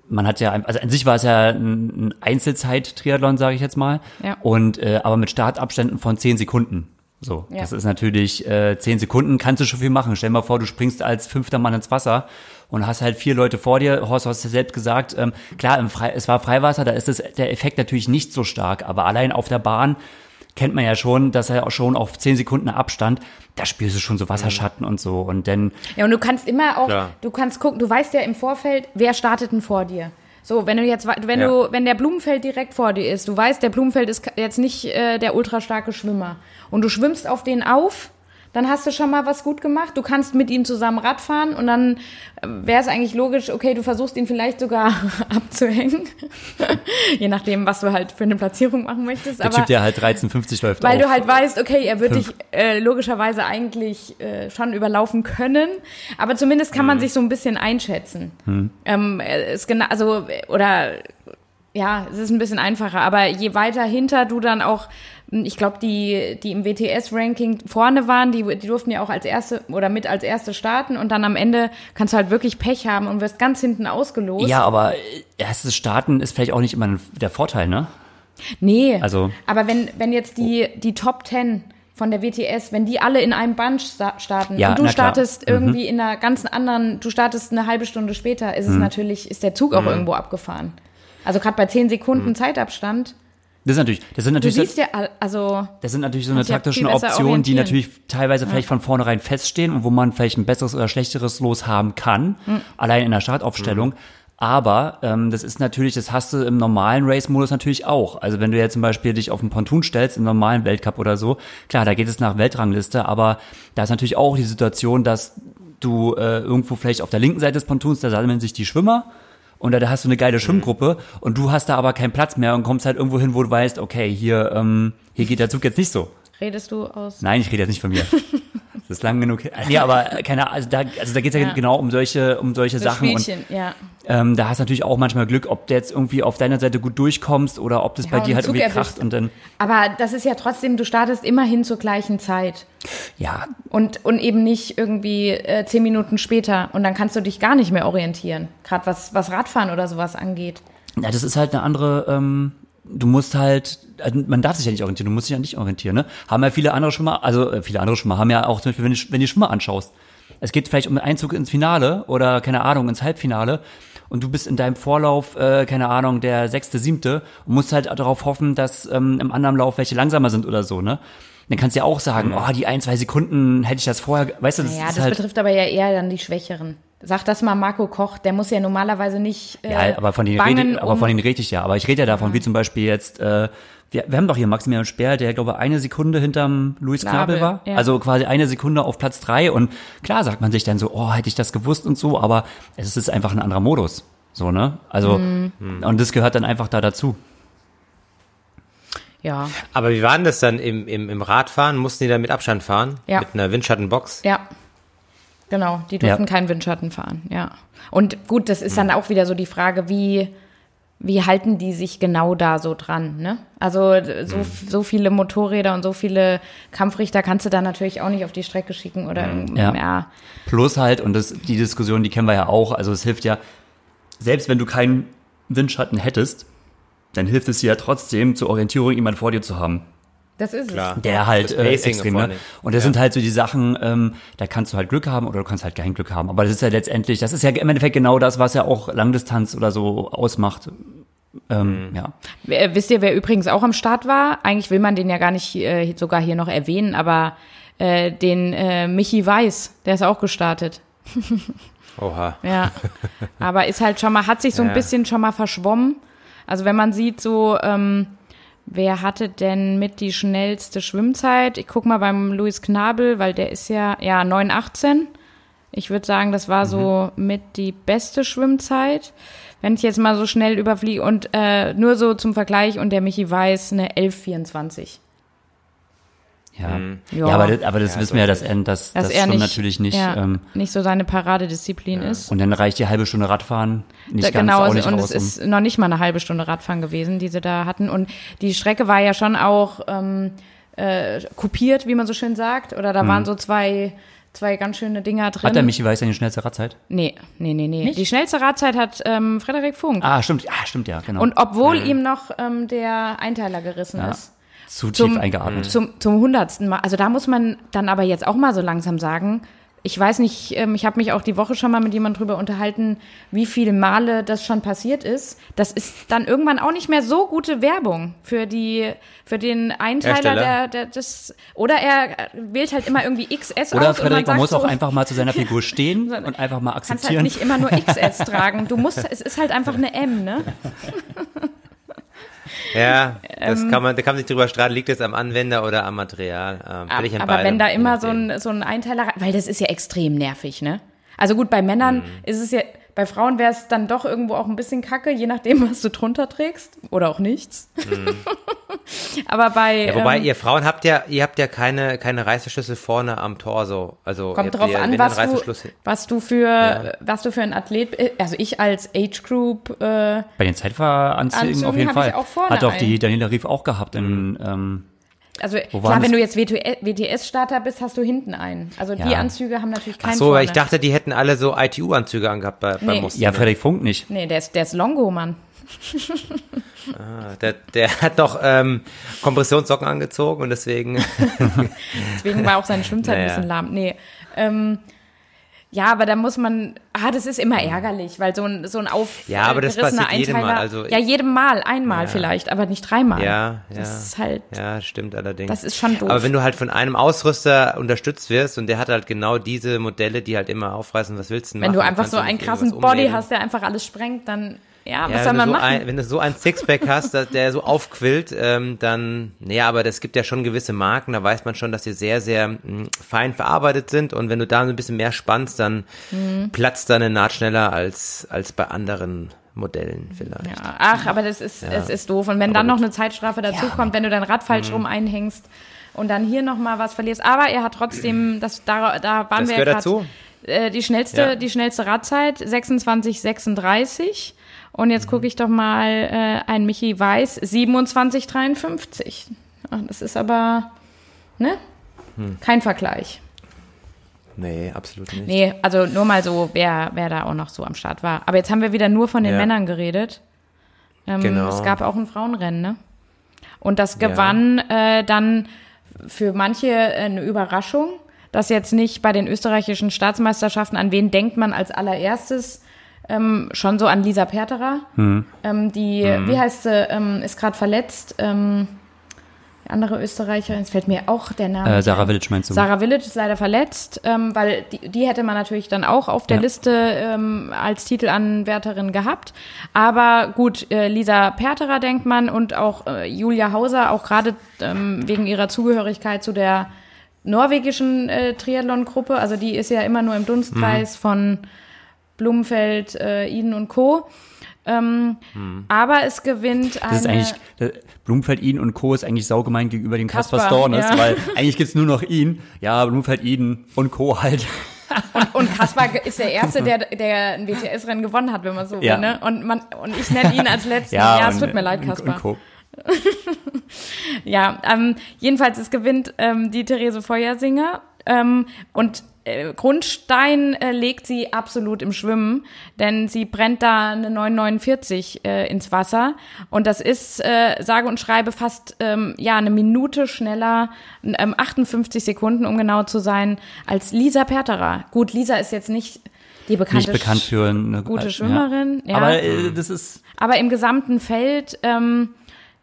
man hat ja, also an sich war es ja ein, ein Einzelzeit-Triathlon, sage ich jetzt mal. Ja. Und äh, aber mit Startabständen von zehn Sekunden. So, Ja. das ist natürlich äh, zehn Sekunden, kannst du schon viel machen. Stell dir mal vor, du springst als fünfter Mann ins Wasser und hast halt vier Leute vor dir. Horst, du hast ja selbst gesagt, ähm, klar, im Frei, es war Freiwasser, da ist das, der Effekt natürlich nicht so stark, aber allein auf der Bahn kennt man ja schon, dass er auch schon auf zehn Sekunden Abstand, da spürst du schon so Wasserschatten und so und dann Ja, und du kannst immer auch, Klar. du kannst gucken, du weißt ja im Vorfeld, wer startet denn vor dir. So, wenn du jetzt, wenn Ja. du, wenn der Blumenfeld direkt vor dir ist, du weißt, der Blumenfeld ist jetzt nicht äh, der ultrastarke Schwimmer und du schwimmst auf den auf, dann hast du schon mal was gut gemacht. Du kannst mit ihm zusammen Rad fahren und dann wäre es eigentlich logisch, okay, du versuchst ihn vielleicht sogar abzuhängen. Je nachdem, was du halt für eine Platzierung machen möchtest. der Aber Typ, der halt 13,50 läuft weil auf. du halt weißt, okay, er wird Fünf. dich äh, logischerweise eigentlich äh, schon überlaufen können, aber zumindest kann Mhm. man sich so ein bisschen einschätzen. Ähm, äh, ist genau, also äh, oder ja, es ist ein bisschen einfacher, aber je weiter hinter du dann auch, ich glaube, die die im WTS-Ranking vorne waren, die, die durften ja auch als erste oder mit als erste starten und dann am Ende kannst du halt wirklich Pech haben und wirst ganz hinten ausgelost. ja, aber äh, erstes Starten ist vielleicht auch nicht immer der Vorteil, ne? Nee. Also- Aber wenn, wenn jetzt die, die Top 10 von der WTS, wenn die alle in einem Bunch sta starten Ja, und du na klar. Mhm. startest irgendwie in einer ganz anderen, du startest eine halbe Stunde später, ist es Mhm. natürlich, ist der Zug auch irgendwo abgefahren. Also gerade bei 10 Sekunden Zeitabstand. Das ist natürlich, das sind Du natürlich, siehst ja, al- also das sind natürlich so eine ja taktische Optionen, die natürlich teilweise vielleicht von vornherein feststehen und wo man vielleicht ein besseres oder schlechteres Los haben kann, Hm. allein in der Startaufstellung. Aber ähm, das ist natürlich, das hast du im normalen Race-Modus natürlich auch. Also wenn du jetzt zum Beispiel dich auf einen Ponton stellst, im normalen Weltcup oder so, klar, da geht es nach Weltrangliste, aber da ist natürlich auch die Situation, dass du äh, irgendwo vielleicht auf der linken Seite des Pontons, da sammeln sich die Schwimmer und da, da hast du eine geile Schwimmgruppe und du hast da aber keinen Platz mehr und kommst halt irgendwo hin, wo du weißt, okay, hier, ähm, hier geht der Zug jetzt nicht so. redest du aus. Nein, ich rede jetzt nicht von mir. Das ist lang genug. Ja, aber keine Ahnung, also da, also da geht es ja, Ja. genau um solche, um solche Sachen. Und Spielchen, ja. ähm, da hast du natürlich auch manchmal Glück, ob du jetzt irgendwie auf deiner Seite gut durchkommst oder ob das Ja, bei und dir halt Zug irgendwie erwischt. kracht und dann, Aber das ist ja trotzdem, du startest immerhin zur gleichen Zeit. ja, Und, und eben nicht irgendwie äh, zehn Minuten später. Und dann kannst du dich gar nicht mehr orientieren. Gerade was, was Radfahren oder sowas angeht. Ja, das ist halt eine andere, ähm, du musst halt, also man darf sich ja nicht orientieren, du musst dich ja nicht orientieren, ne? Haben ja viele andere Schwimmer, also äh, viele andere Schwimmer haben ja auch zum Beispiel, wenn du, wenn du die Schwimmer anschaust, es geht vielleicht um den Einzug ins Finale oder, keine Ahnung, ins Halbfinale und du bist in deinem Vorlauf, äh, keine Ahnung, der sechste, siebte und musst halt darauf hoffen, dass ähm, im anderen Lauf welche langsamer sind oder so, ne? Dann kannst du ja auch sagen, oh, die ein, zwei Sekunden hätte ich das vorher, weißt du, das Naja, ist das halt, betrifft aber ja eher dann die Schwächeren. Sag das mal Marco Koch, der muss ja normalerweise nicht äh, Ja, aber von denen rede, aber um, von denen rede ich ja. Aber ich rede ja davon, wie zum Beispiel jetzt, äh, wir, wir haben doch hier Maximilian Sperr, der glaube eine Sekunde hinterm Luis Knabel, Knabel war. ja. Also quasi eine Sekunde auf Platz drei. Und klar sagt man sich dann so, oh, hätte ich das gewusst und so, aber es ist einfach ein anderer Modus. So, ne? Also, Mhm. und das gehört dann einfach da dazu. Ja, Aber wie war denn das dann im, im, im Radfahren? Mussten die da mit Abstand fahren? Ja. Mit einer Windschattenbox? ja. Genau, die durften Ja. keinen Windschatten fahren, ja. Und gut, das ist dann auch wieder so die Frage, wie, wie halten die sich genau da so dran, ne? Also so, so viele Motorräder und so viele Kampfrichter kannst du da natürlich auch nicht auf die Strecke schicken oder Ja. ja. Plus halt, und das, die Diskussion, die kennen wir ja auch, also es hilft ja, selbst wenn du keinen Windschatten hättest, dann hilft es dir ja trotzdem, zur Orientierung jemand vor dir zu haben. Das ist Klar. es. Der halt Das äh, extrem, ne? Und das Ja. sind halt so die Sachen, ähm, da kannst du halt Glück haben oder du kannst halt kein Glück haben. Aber das ist ja letztendlich, das ist ja im Endeffekt genau das, was ja auch Langdistanz oder so ausmacht. Ähm, Ja. Wer- Wisst ihr, wer übrigens auch am Start war? Eigentlich will man den ja gar nicht äh, sogar hier noch erwähnen, aber äh, den äh, Michi Weiß, der ist auch gestartet. Oha. Ja. aber ist halt schon mal, hat sich so ein Ja. bisschen schon mal verschwommen. Also wenn man sieht, so, ähm, wer hatte denn mit die schnellste Schwimmzeit? Ich guck mal beim Luis Knabel, weil der ist ja, ja, 9,18. Ich würde sagen, das war so mit die beste Schwimmzeit. Wenn ich jetzt mal so schnell überfliege und äh, nur so zum Vergleich und der Michi Weiß eine 11,24. Ja. Ja. ja, aber, das- aber das Ja, wissen wir ja, dass, so dass Dass das er schon nicht, natürlich nicht. ja, Ähm, nicht so seine Paradedisziplin ist. und dann reicht die halbe Stunde Radfahren nicht Da- ganz genau, auch nicht und raus. es ist noch nicht mal eine halbe Stunde Radfahren gewesen, die sie da hatten. Und die Strecke war ja schon auch ähm, äh, kopiert, wie man so schön sagt. Oder da waren so zwei, zwei ganz schöne Dinger drin. um, Hat der Michi Weiß ja die schnellste Radzeit? Nee, nee, nee, nee. Die schnellste Radzeit hat ähm, Frederik Funk. Ah, stimmt, ah, stimmt, ja, genau. Und obwohl ihm noch ähm, der Einteiler gerissen Ja. ist. Zu tief zum, eingeatmet. Zum, zum hundertsten Mal. Also da muss man dann aber jetzt auch mal so langsam sagen, ich weiß nicht, ähm, ich habe mich auch die Woche schon mal mit jemandem drüber unterhalten, wie viele Male das schon passiert ist. Das ist dann irgendwann auch nicht mehr so gute Werbung für die, für den Einteiler, der, der das, oder er wählt halt immer irgendwie XS Oder aus Frederik, und man muss sagt auch so, einfach mal zu seiner Figur stehen und einfach mal kannst halt akzeptieren. nicht immer nur XS tragen. Du musst, es ist halt einfach eine M, ne? Ja, das Ähm, kann man, da kann man sich drüber streiten, liegt es am Anwender oder am Material. Ähm, an Aber beidem, wenn da immer so ein, so ein Einteiler, weil das ist ja extrem nervig, ne? Also gut, bei Männern Mhm. ist es ja, bei Frauen wäre es dann doch irgendwo auch ein bisschen kacke, je nachdem, was du drunter trägst oder auch nichts. aber bei, Mhm. Ja, wobei ähm, ihr Frauen habt ja, ihr habt ja keine, keine Reißverschlüsse vorne am Torso. Also ihr kommt drauf ja, an, was du, was du für, was du für ein Athlet, also ich als Age Group, äh, Bei den Zeitfahranzügen Anzügen auf jeden Fall. auch vorne Hat auch die. Daniela Rief auch gehabt in, ähm, also Wo klar, wenn du jetzt WTS-Starter bist, hast du hinten einen. Also die Ja. Anzüge haben natürlich Ach keinen so, vorne. weil ich dachte, die hätten alle so ITU-Anzüge angehabt bei, Nee. beim Muster. ja, Frederik Funk nicht. Nee, der ist, der ist Longo, Mann. Der, der hat noch ähm, Kompressionssocken angezogen und deswegen. Deswegen war auch seine Schwimmzeit ein Naja. bisschen lahm. Nee. Ähm, ja, aber da muss man, ah, das ist immer ärgerlich, weil so ein, so ein auf Ja, aber das passiert jedem Mal, also ja, jedem Mal, einmal vielleicht, aber nicht dreimal. ja, ja. Das ist halt, Ja, stimmt allerdings. das ist schon doof. Aber wenn du halt von einem Ausrüster unterstützt wirst und der hat halt genau diese Modelle, die halt immer aufreißen, was willst du denn wenn machen? du einfach so einen krassen Body umlegen? hast, der einfach alles sprengt, dann, ja, was Ja, soll wenn, man du so machen? ein, wenn du so ein Sixpack hast, der so aufquillt, ähm, dann, naja, aber das gibt ja schon gewisse Marken, da weiß man schon, dass die sehr, sehr mh, fein verarbeitet sind und wenn du da so ein bisschen mehr spannst, dann Mhm. platzt deine Naht schneller als, als bei anderen Modellen vielleicht. Ja, ach, aber das ist, es ist doof. Und wenn dann noch eine Zeitstrafe dazu kommt, wenn du dein Rad Mhm. falsch rum einhängst und dann hier noch mal was verlierst. Aber er hat trotzdem, das, da, da waren Das wir ja dazu. Äh, die schnellste, Ja. die schnellste Radzeit 26:36 und jetzt gucke ich doch mal äh, ein Michi Weiß 27:53. Ach, Das ist aber ne? Hm. Kein Vergleich. Nee, absolut nicht. Nee, also nur mal so, wer, wer da auch noch so am Start war. Aber jetzt haben wir wieder nur von den Ja. Männern geredet. Ähm, Genau. Es gab auch ein Frauenrennen, ne? Und das Ja. gewann äh, dann für manche eine Überraschung, dass jetzt nicht bei den österreichischen Staatsmeisterschaften, an wen denkt man als allererstes? Ähm, schon so an Lisa Perterer. Hm. Ähm, die, wie heißt sie, ähm, ist gerade verletzt. Ähm, die andere Österreicherin, es fällt mir auch der Name. Äh, Sarah ein. Village meinst du? Sarah Village ist leider verletzt, ähm, weil die, die hätte man natürlich dann auch auf der Ja. Liste ähm, als Titelanwärterin gehabt. Aber gut, äh, Lisa Perterer denkt man und auch äh, Julia Hauser, auch gerade wegen ihrer Zugehörigkeit zu der norwegischen äh, Triathlon-Gruppe. Also die ist ja immer nur im Dunstkreis Mhm. von Blumenfeld, äh, Iden und Co. Ähm, Aber es gewinnt eine... Das ist eigentlich, äh, Blumenfeld, ihn und Co. ist eigentlich saugemein gegenüber dem Kaspar Stornes, ja. weil eigentlich gibt's nur noch ihn. Ja, Blumenfeld, ihn und Co. halt. Und Kaspar ist der Erste, der, der ein WTS-Rennen gewonnen hat, wenn man so will. Ja. Ne? Und, man, und ich nenne ihn als Letzten. Ja, Ja, es und- tut mir leid, und- Kaspar. Und. Ja, ähm, jedenfalls, es gewinnt ähm, die Therese Feuersinger. Ähm, und äh, Grundstein äh, legt sie absolut im Schwimmen, denn sie brennt da eine 949 äh, ins Wasser. Und das ist, äh, sage und schreibe, fast ähm, ja eine Minute schneller, ähm, 58 Sekunden, um genau zu sein, als Lisa Perterer. Gut, Lisa ist jetzt nicht die bekannte Nicht bekannt für eine gute Schwimmerin, ja. Aber äh, das ist, Aber im gesamten Feld, ähm,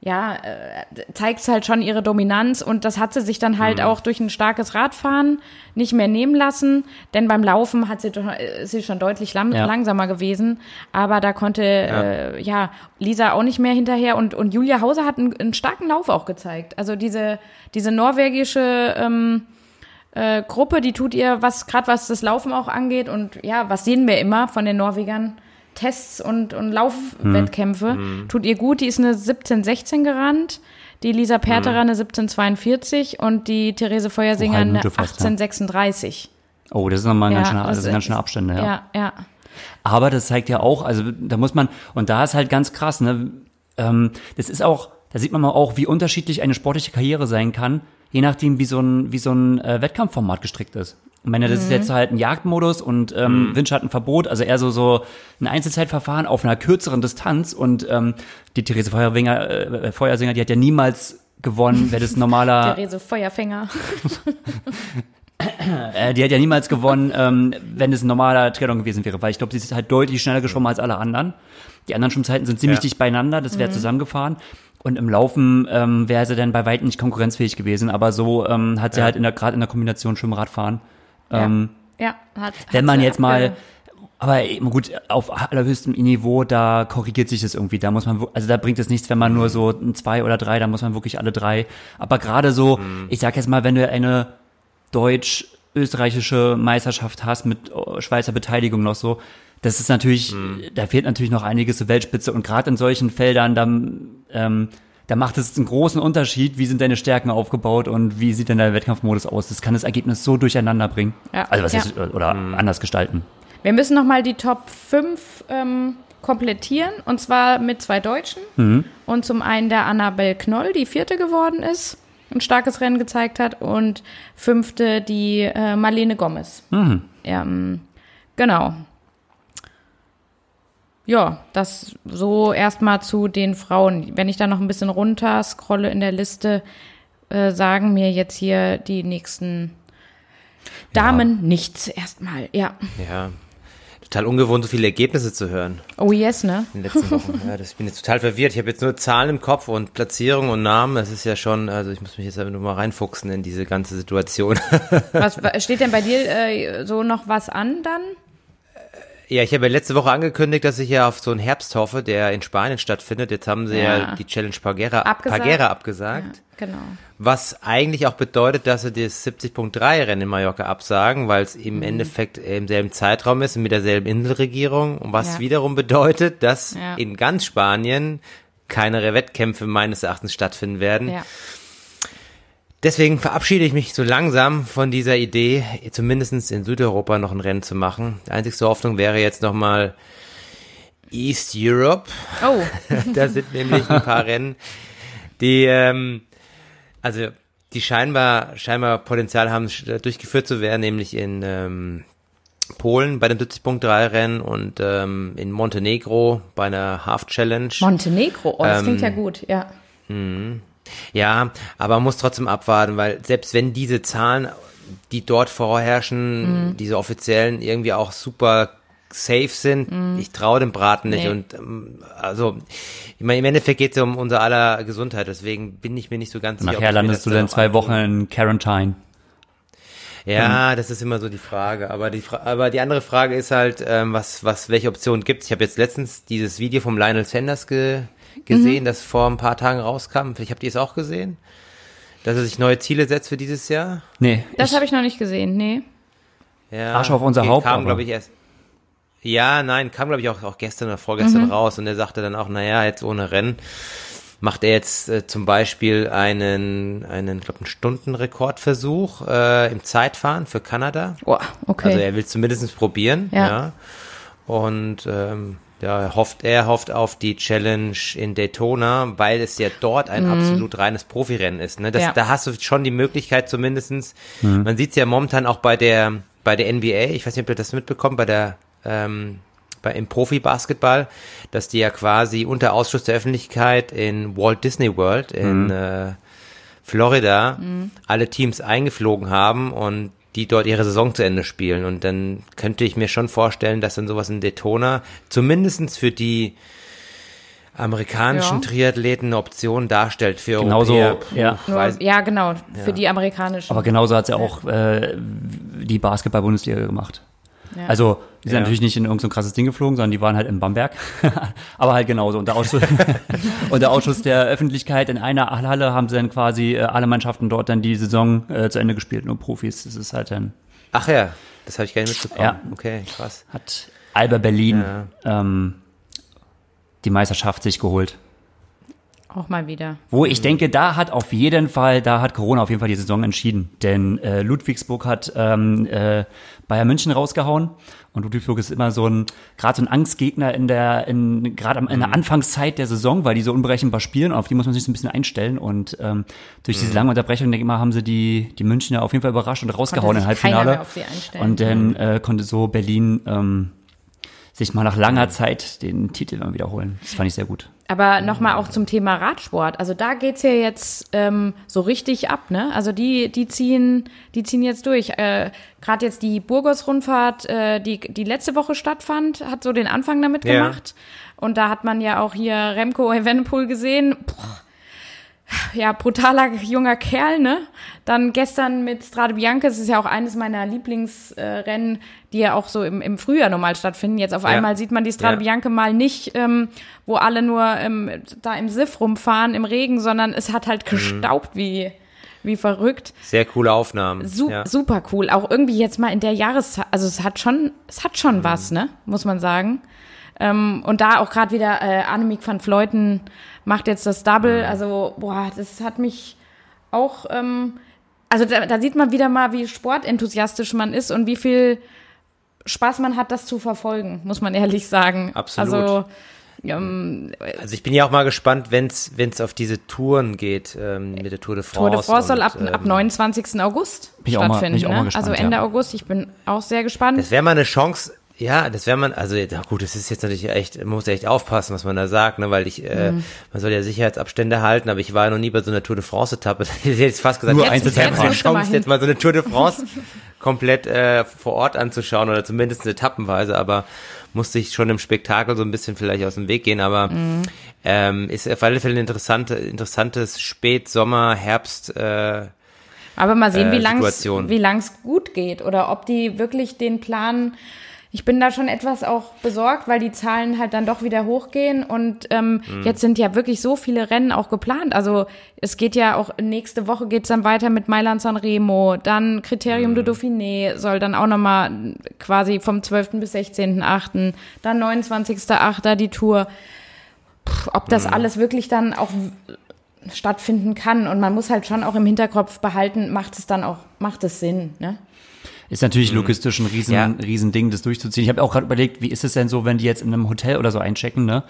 ja, äh, zeigt es halt schon ihre Dominanz und das hat sie sich dann halt auch durch ein starkes Radfahren nicht mehr nehmen lassen, denn beim Laufen hat sie, äh, ist sie schon deutlich lam Ja. langsamer gewesen, aber da konnte Äh, ja Lisa auch nicht mehr hinterher und, und Julia Hauser hat einen, einen starken Lauf auch gezeigt. Also diese, diese norwegische ähm, äh, Gruppe, die tut ihr was, gerade was das Laufen auch angeht und ja, was sehen wir immer von den Norwegern? Tests und, und Laufwettkämpfe. Tut ihr gut, die ist eine 17-16 gerannt, die Lisa Perterer eine 17-42 und die Therese Feuersinger halbe eine Minute fast, ja. 18-36. oh, das ist nochmal ein Ja, ganz schöner, das sind ganz ist- schöne Abstände, ja. Ja, ja. Aber das zeigt ja auch, also da muss man, und da ist halt ganz krass, ne, ähm, das ist auch, da sieht man mal auch, wie unterschiedlich eine sportliche Karriere sein kann, je nachdem, wie so ein, wie so ein äh, Wettkampfformat gestrickt ist. Ich meine, das ist jetzt halt ein Jagdmodus und ähm, Windschattenverbot, also eher so, so ein Einzelzeitverfahren auf einer kürzeren Distanz und ähm, die Therese Feuerwinger, äh, Feuersinger, die hat ja niemals gewonnen, wäre das normaler. Der Rese Feuerfänger. Äh, die hat ja niemals gewonnen, ähm, wenn es ein normaler Triathlon gewesen wäre, weil ich glaube, sie ist halt deutlich schneller geschwommen als alle anderen. Die anderen Schwimmzeiten sind ziemlich Ja. dicht beieinander, das wäre zusammengefahren. Und im Laufen ähm, wäre sie dann bei weitem nicht konkurrenzfähig gewesen, aber so ähm, hat sie halt in der gerade in der Kombination Schwimmradfahren. Ähm, Ja, hat, wenn man jetzt mal, aber gut, auf allerhöchstem Niveau, da korrigiert sich das irgendwie. Da muss man, also da bringt es nichts, wenn man nur so ein zwei oder drei, da muss man wirklich alle drei. Aber gerade so, ich sag jetzt mal, wenn du eine deutsch-österreichische Meisterschaft hast mit äh, Schweizer Beteiligung noch so, das ist natürlich, da fehlt natürlich noch einiges zur Weltspitze. Und gerade in solchen Feldern, da, ähm, da macht es einen großen Unterschied, wie sind deine Stärken aufgebaut und wie sieht denn der Wettkampfmodus aus. Das kann das Ergebnis so durcheinander bringen. Ja. Also was Ja. ist, oder anders gestalten. Wir müssen nochmal die Top 5 ähm, komplettieren und zwar mit zwei Deutschen. Mhm. Und zum einen der Annabel Knoll, die vierte geworden ist, ein starkes Rennen gezeigt hat und fünfte die äh, Marlene Gomez. Mhm. Ähm, genau. Ja, das so erstmal zu den Frauen. Wenn ich da noch ein bisschen runter scrolle in der Liste, äh, sagen mir jetzt hier die nächsten Damen nichts erstmal. Ja. Ja. Total ungewohnt, so viele Ergebnisse zu hören Oh yes, ne? in den letzten Wochen. Ja, das ich bin jetzt total verwirrt. Ich habe jetzt nur Zahlen im Kopf und Platzierung und Namen. Das ist ja schon, also ich muss mich jetzt einfach nur mal reinfuchsen in diese ganze Situation. Was wa- steht denn bei dir äh, so noch was an dann? Ja, ich habe ja letzte Woche angekündigt, dass ich ja auf so einen Herbst hoffe, der in Spanien stattfindet. Jetzt haben sie ja, Ja. die Challenge Pagera Abgesagt. Pagera abgesagt. Genau. Was eigentlich auch bedeutet, dass sie das 70.3-Rennen in Mallorca absagen, weil es im Endeffekt im selben Zeitraum ist und mit derselben Inselregierung. Und was Ja. wiederum bedeutet, dass Ja. in ganz Spanien keine Wettkämpfe meines Erachtens stattfinden werden. Ja. Deswegen verabschiede ich mich so langsam von dieser Idee, zumindest in Südeuropa noch ein Rennen zu machen. Die einzigste Hoffnung wäre jetzt nochmal East Europe. Oh, da sind nämlich ein paar Rennen, die, ähm, also die scheinbar, scheinbar Potenzial haben, durchgeführt zu werden, nämlich in ähm, Polen bei dem 70.3-Rennen und ähm, in Montenegro bei einer Half-Challenge. Montenegro. Oh, das Ähm, klingt ja gut. Ja. Ja, aber man muss trotzdem abwarten, weil selbst wenn diese Zahlen, die dort vorherrschen, diese offiziellen, irgendwie auch super safe sind, ich traue dem Braten nicht. Nee. Und ähm, also, ich meine, im Endeffekt geht es ja um unser aller Gesundheit, deswegen bin ich mir nicht so ganz sicher. Nachher ich mir landest du dann zwei. Wochen in Quarantine. Ja, das ist immer so die Frage. Aber die, Fra aber die andere Frage ist halt, ähm, was, was, welche Optionen gibt's? Ich habe jetzt letztens dieses Video vom Lionel Sanders ge gesehen, das vor ein paar Tagen rauskam. Ich habe die es auch gesehen, dass er sich neue Ziele setzt für dieses Jahr. Nee, Das habe ich noch nicht gesehen. Nee. Ja, Arsch auf unser okay, Haupt, Kam, glaube ich, erst. Ja, nein, kam, glaube ich, auch, auch gestern oder vorgestern Mhm. raus und er sagte dann auch, naja, jetzt ohne Rennen macht er jetzt äh, zum Beispiel einen, einen, glaube einen Stundenrekordversuch äh, im Zeitfahren für Kanada. Oh, okay. Also er will zumindest probieren, Ja. ja. Und ähm, ja, er hofft, er hofft auf die Challenge in Daytona, weil es ja dort ein absolut reines Profirennen ist. Ne? Das, Mhm. Ja. Da hast du schon die Möglichkeit zumindestens. Man sieht es ja momentan auch bei der bei der NBA, ich weiß nicht, ob ihr das mitbekommt, bei der ähm, bei, im Profi-Basketball, dass die ja quasi unter Ausschluss der Öffentlichkeit in Walt Disney World in äh, Florida alle Teams eingeflogen haben und die dort ihre Saison zu Ende spielen. Und dann könnte ich mir schon vorstellen, dass dann sowas in Daytona zumindestens für die amerikanischen Ja. Triathleten eine Option darstellt für Genauso, Europäer. ja. Nur, ja, genau. Für die amerikanischen. aber genauso hat es ja auch äh, die Basketball-Bundesliga gemacht. Ja. Also, die sind Ja. natürlich nicht in irgendein so krasses Ding geflogen, sondern die waren halt in Bamberg. Aber halt genauso. Unter Ausschuss, unter Ausschuss der Öffentlichkeit in einer Halle haben sie dann quasi äh, alle Mannschaften dort dann die Saison äh, zu Ende gespielt, nur Profis. Das ist halt dann, Ach ja, das habe ich gar nicht mitbekommen. Ja. Okay, krass. hat Alba Berlin ähm, die Meisterschaft sich geholt. Auch mal wieder. Wo ich denke, da hat auf jeden Fall, da hat Corona auf jeden Fall die Saison entschieden. Denn äh, Ludwigsburg hat ähm, äh, Bayern München rausgehauen. Und Ludwigsburg ist immer so ein, gerade so ein Angstgegner in der, in, gerade am- in der Anfangszeit der Saison, weil die so unberechenbar spielen und auf die muss man sich so ein bisschen einstellen. Und ähm, durch diese lange Unterbrechung, denke ich mal, haben sie die, die Münchner auf jeden Fall überrascht und rausgehauen im Halbfinale. mehr auf sie einstellen. Und dann äh, konnte so Berlin ähm, sich mal nach langer Zeit den Titel mal wiederholen. Das fand ich sehr gut. Aber nochmal auch zum Thema Radsport. Also da geht's ja jetzt ähm, so richtig ab, ne? Also die, die ziehen, die ziehen jetzt durch. Äh, Gerade jetzt die Burgos-Rundfahrt, äh, die, die letzte Woche stattfand, hat so den Anfang damit Ja. gemacht. Und da hat man ja auch hier Remco Evenepoel gesehen. Boah. Ja, brutaler junger Kerl, ne? Dann gestern mit Strade Bianca, das ist ja auch eines meiner Lieblingsrennen, die ja auch so im, im Frühjahr normal stattfinden. Jetzt auf einmal sieht man die Strade Ja. Bianca mal nicht, ähm, wo alle nur ähm, da im Siff rumfahren, im Regen, sondern es hat halt gestaubt wie, wie verrückt. Sehr coole Aufnahmen. Su ja. Super cool. Auch irgendwie jetzt mal in der Jahreszeit, also es hat schon, es hat schon Mhm. was, ne? Muss man sagen. Ähm, und da auch gerade wieder äh, Annemiek van Vleuten macht jetzt das Double. Mhm. Also, boah, das hat mich auch, ähm, also da, da sieht man wieder mal, wie sportenthusiastisch man ist und wie viel Spaß man hat, das zu verfolgen, muss man ehrlich sagen. Absolut. Also, ähm, Also ich bin ja auch mal gespannt, wenn es auf diese Touren geht ähm, mit der Tour de France. Tour de France soll und, ab, ab ähm, 29. August Bin ich auch mal- bin stattfinden. ich auch mal ne? gespannt, also Ende ja. August. Ich bin auch sehr gespannt. Das wäre mal eine Chance. Ja, das wäre man, also ja gut, das ist jetzt natürlich echt, man muss echt aufpassen, was man da sagt, ne, weil ich, äh, Mhm. man soll ja Sicherheitsabstände halten, aber ich war ja noch nie bei so einer Tour de France-Etappe. Ich hätte jetzt fast gesagt, Nur jetzt eine Jetzt du mal Chance, jetzt mal so eine Tour de France komplett äh, vor Ort anzuschauen oder zumindest etappenweise, aber musste ich schon im Spektakel so ein bisschen vielleicht aus dem Weg gehen, aber Mhm. ähm, ist auf alle Fälle ein interessante, interessantes Spät-Sommer, Herbst, äh, Aber mal sehen, äh, wie lang lang's gut geht oder ob die wirklich den Plan. Ich bin da schon etwas auch besorgt, weil die Zahlen halt dann doch wieder hochgehen und ähm, Mhm. jetzt sind ja wirklich so viele Rennen auch geplant. Also es geht ja auch nächste Woche geht's dann weiter mit Mailand San Remo, dann Kriterium Mhm. de Dauphiné soll dann auch nochmal quasi vom 12. bis 16.8., dann 29.8. die Tour. Puh, ob Mhm. das alles wirklich dann auch stattfinden kann. Und man muss halt schon auch im Hinterkopf behalten, macht es dann auch, macht es Sinn, ne? Ist natürlich logistisch ein riesen, Ja. riesen Ding, das durchzuziehen. Ich habe auch gerade überlegt, wie ist es denn so, wenn die jetzt in einem Hotel oder so einchecken, ne?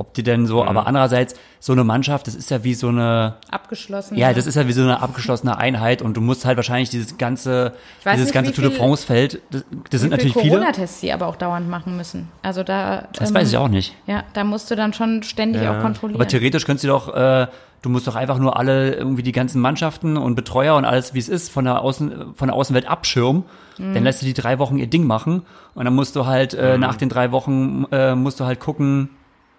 Ob die denn so, aber andererseits, so eine Mannschaft, das ist ja wie so eine, Abgeschlossen. ja, das ist ja wie so eine abgeschlossene Einheit und du musst halt wahrscheinlich dieses ganze, Ich weiß dieses nicht, ganze Tour de viel- France Feld, das, das sind natürlich viele. Corona-Tests sie aber auch dauernd machen müssen. Also da. Das ähm, weiß ich auch nicht. Ja, da musst du dann schon ständig auch kontrollieren. Aber theoretisch könntest du doch, äh, du musst doch einfach nur alle irgendwie die ganzen Mannschaften und Betreuer und alles, wie es ist, von der Außen, von der Außenwelt abschirmen. Mhm. Dann lässt du die drei Wochen ihr Ding machen und dann musst du halt äh, Mhm. nach den drei Wochen äh, musst du halt gucken,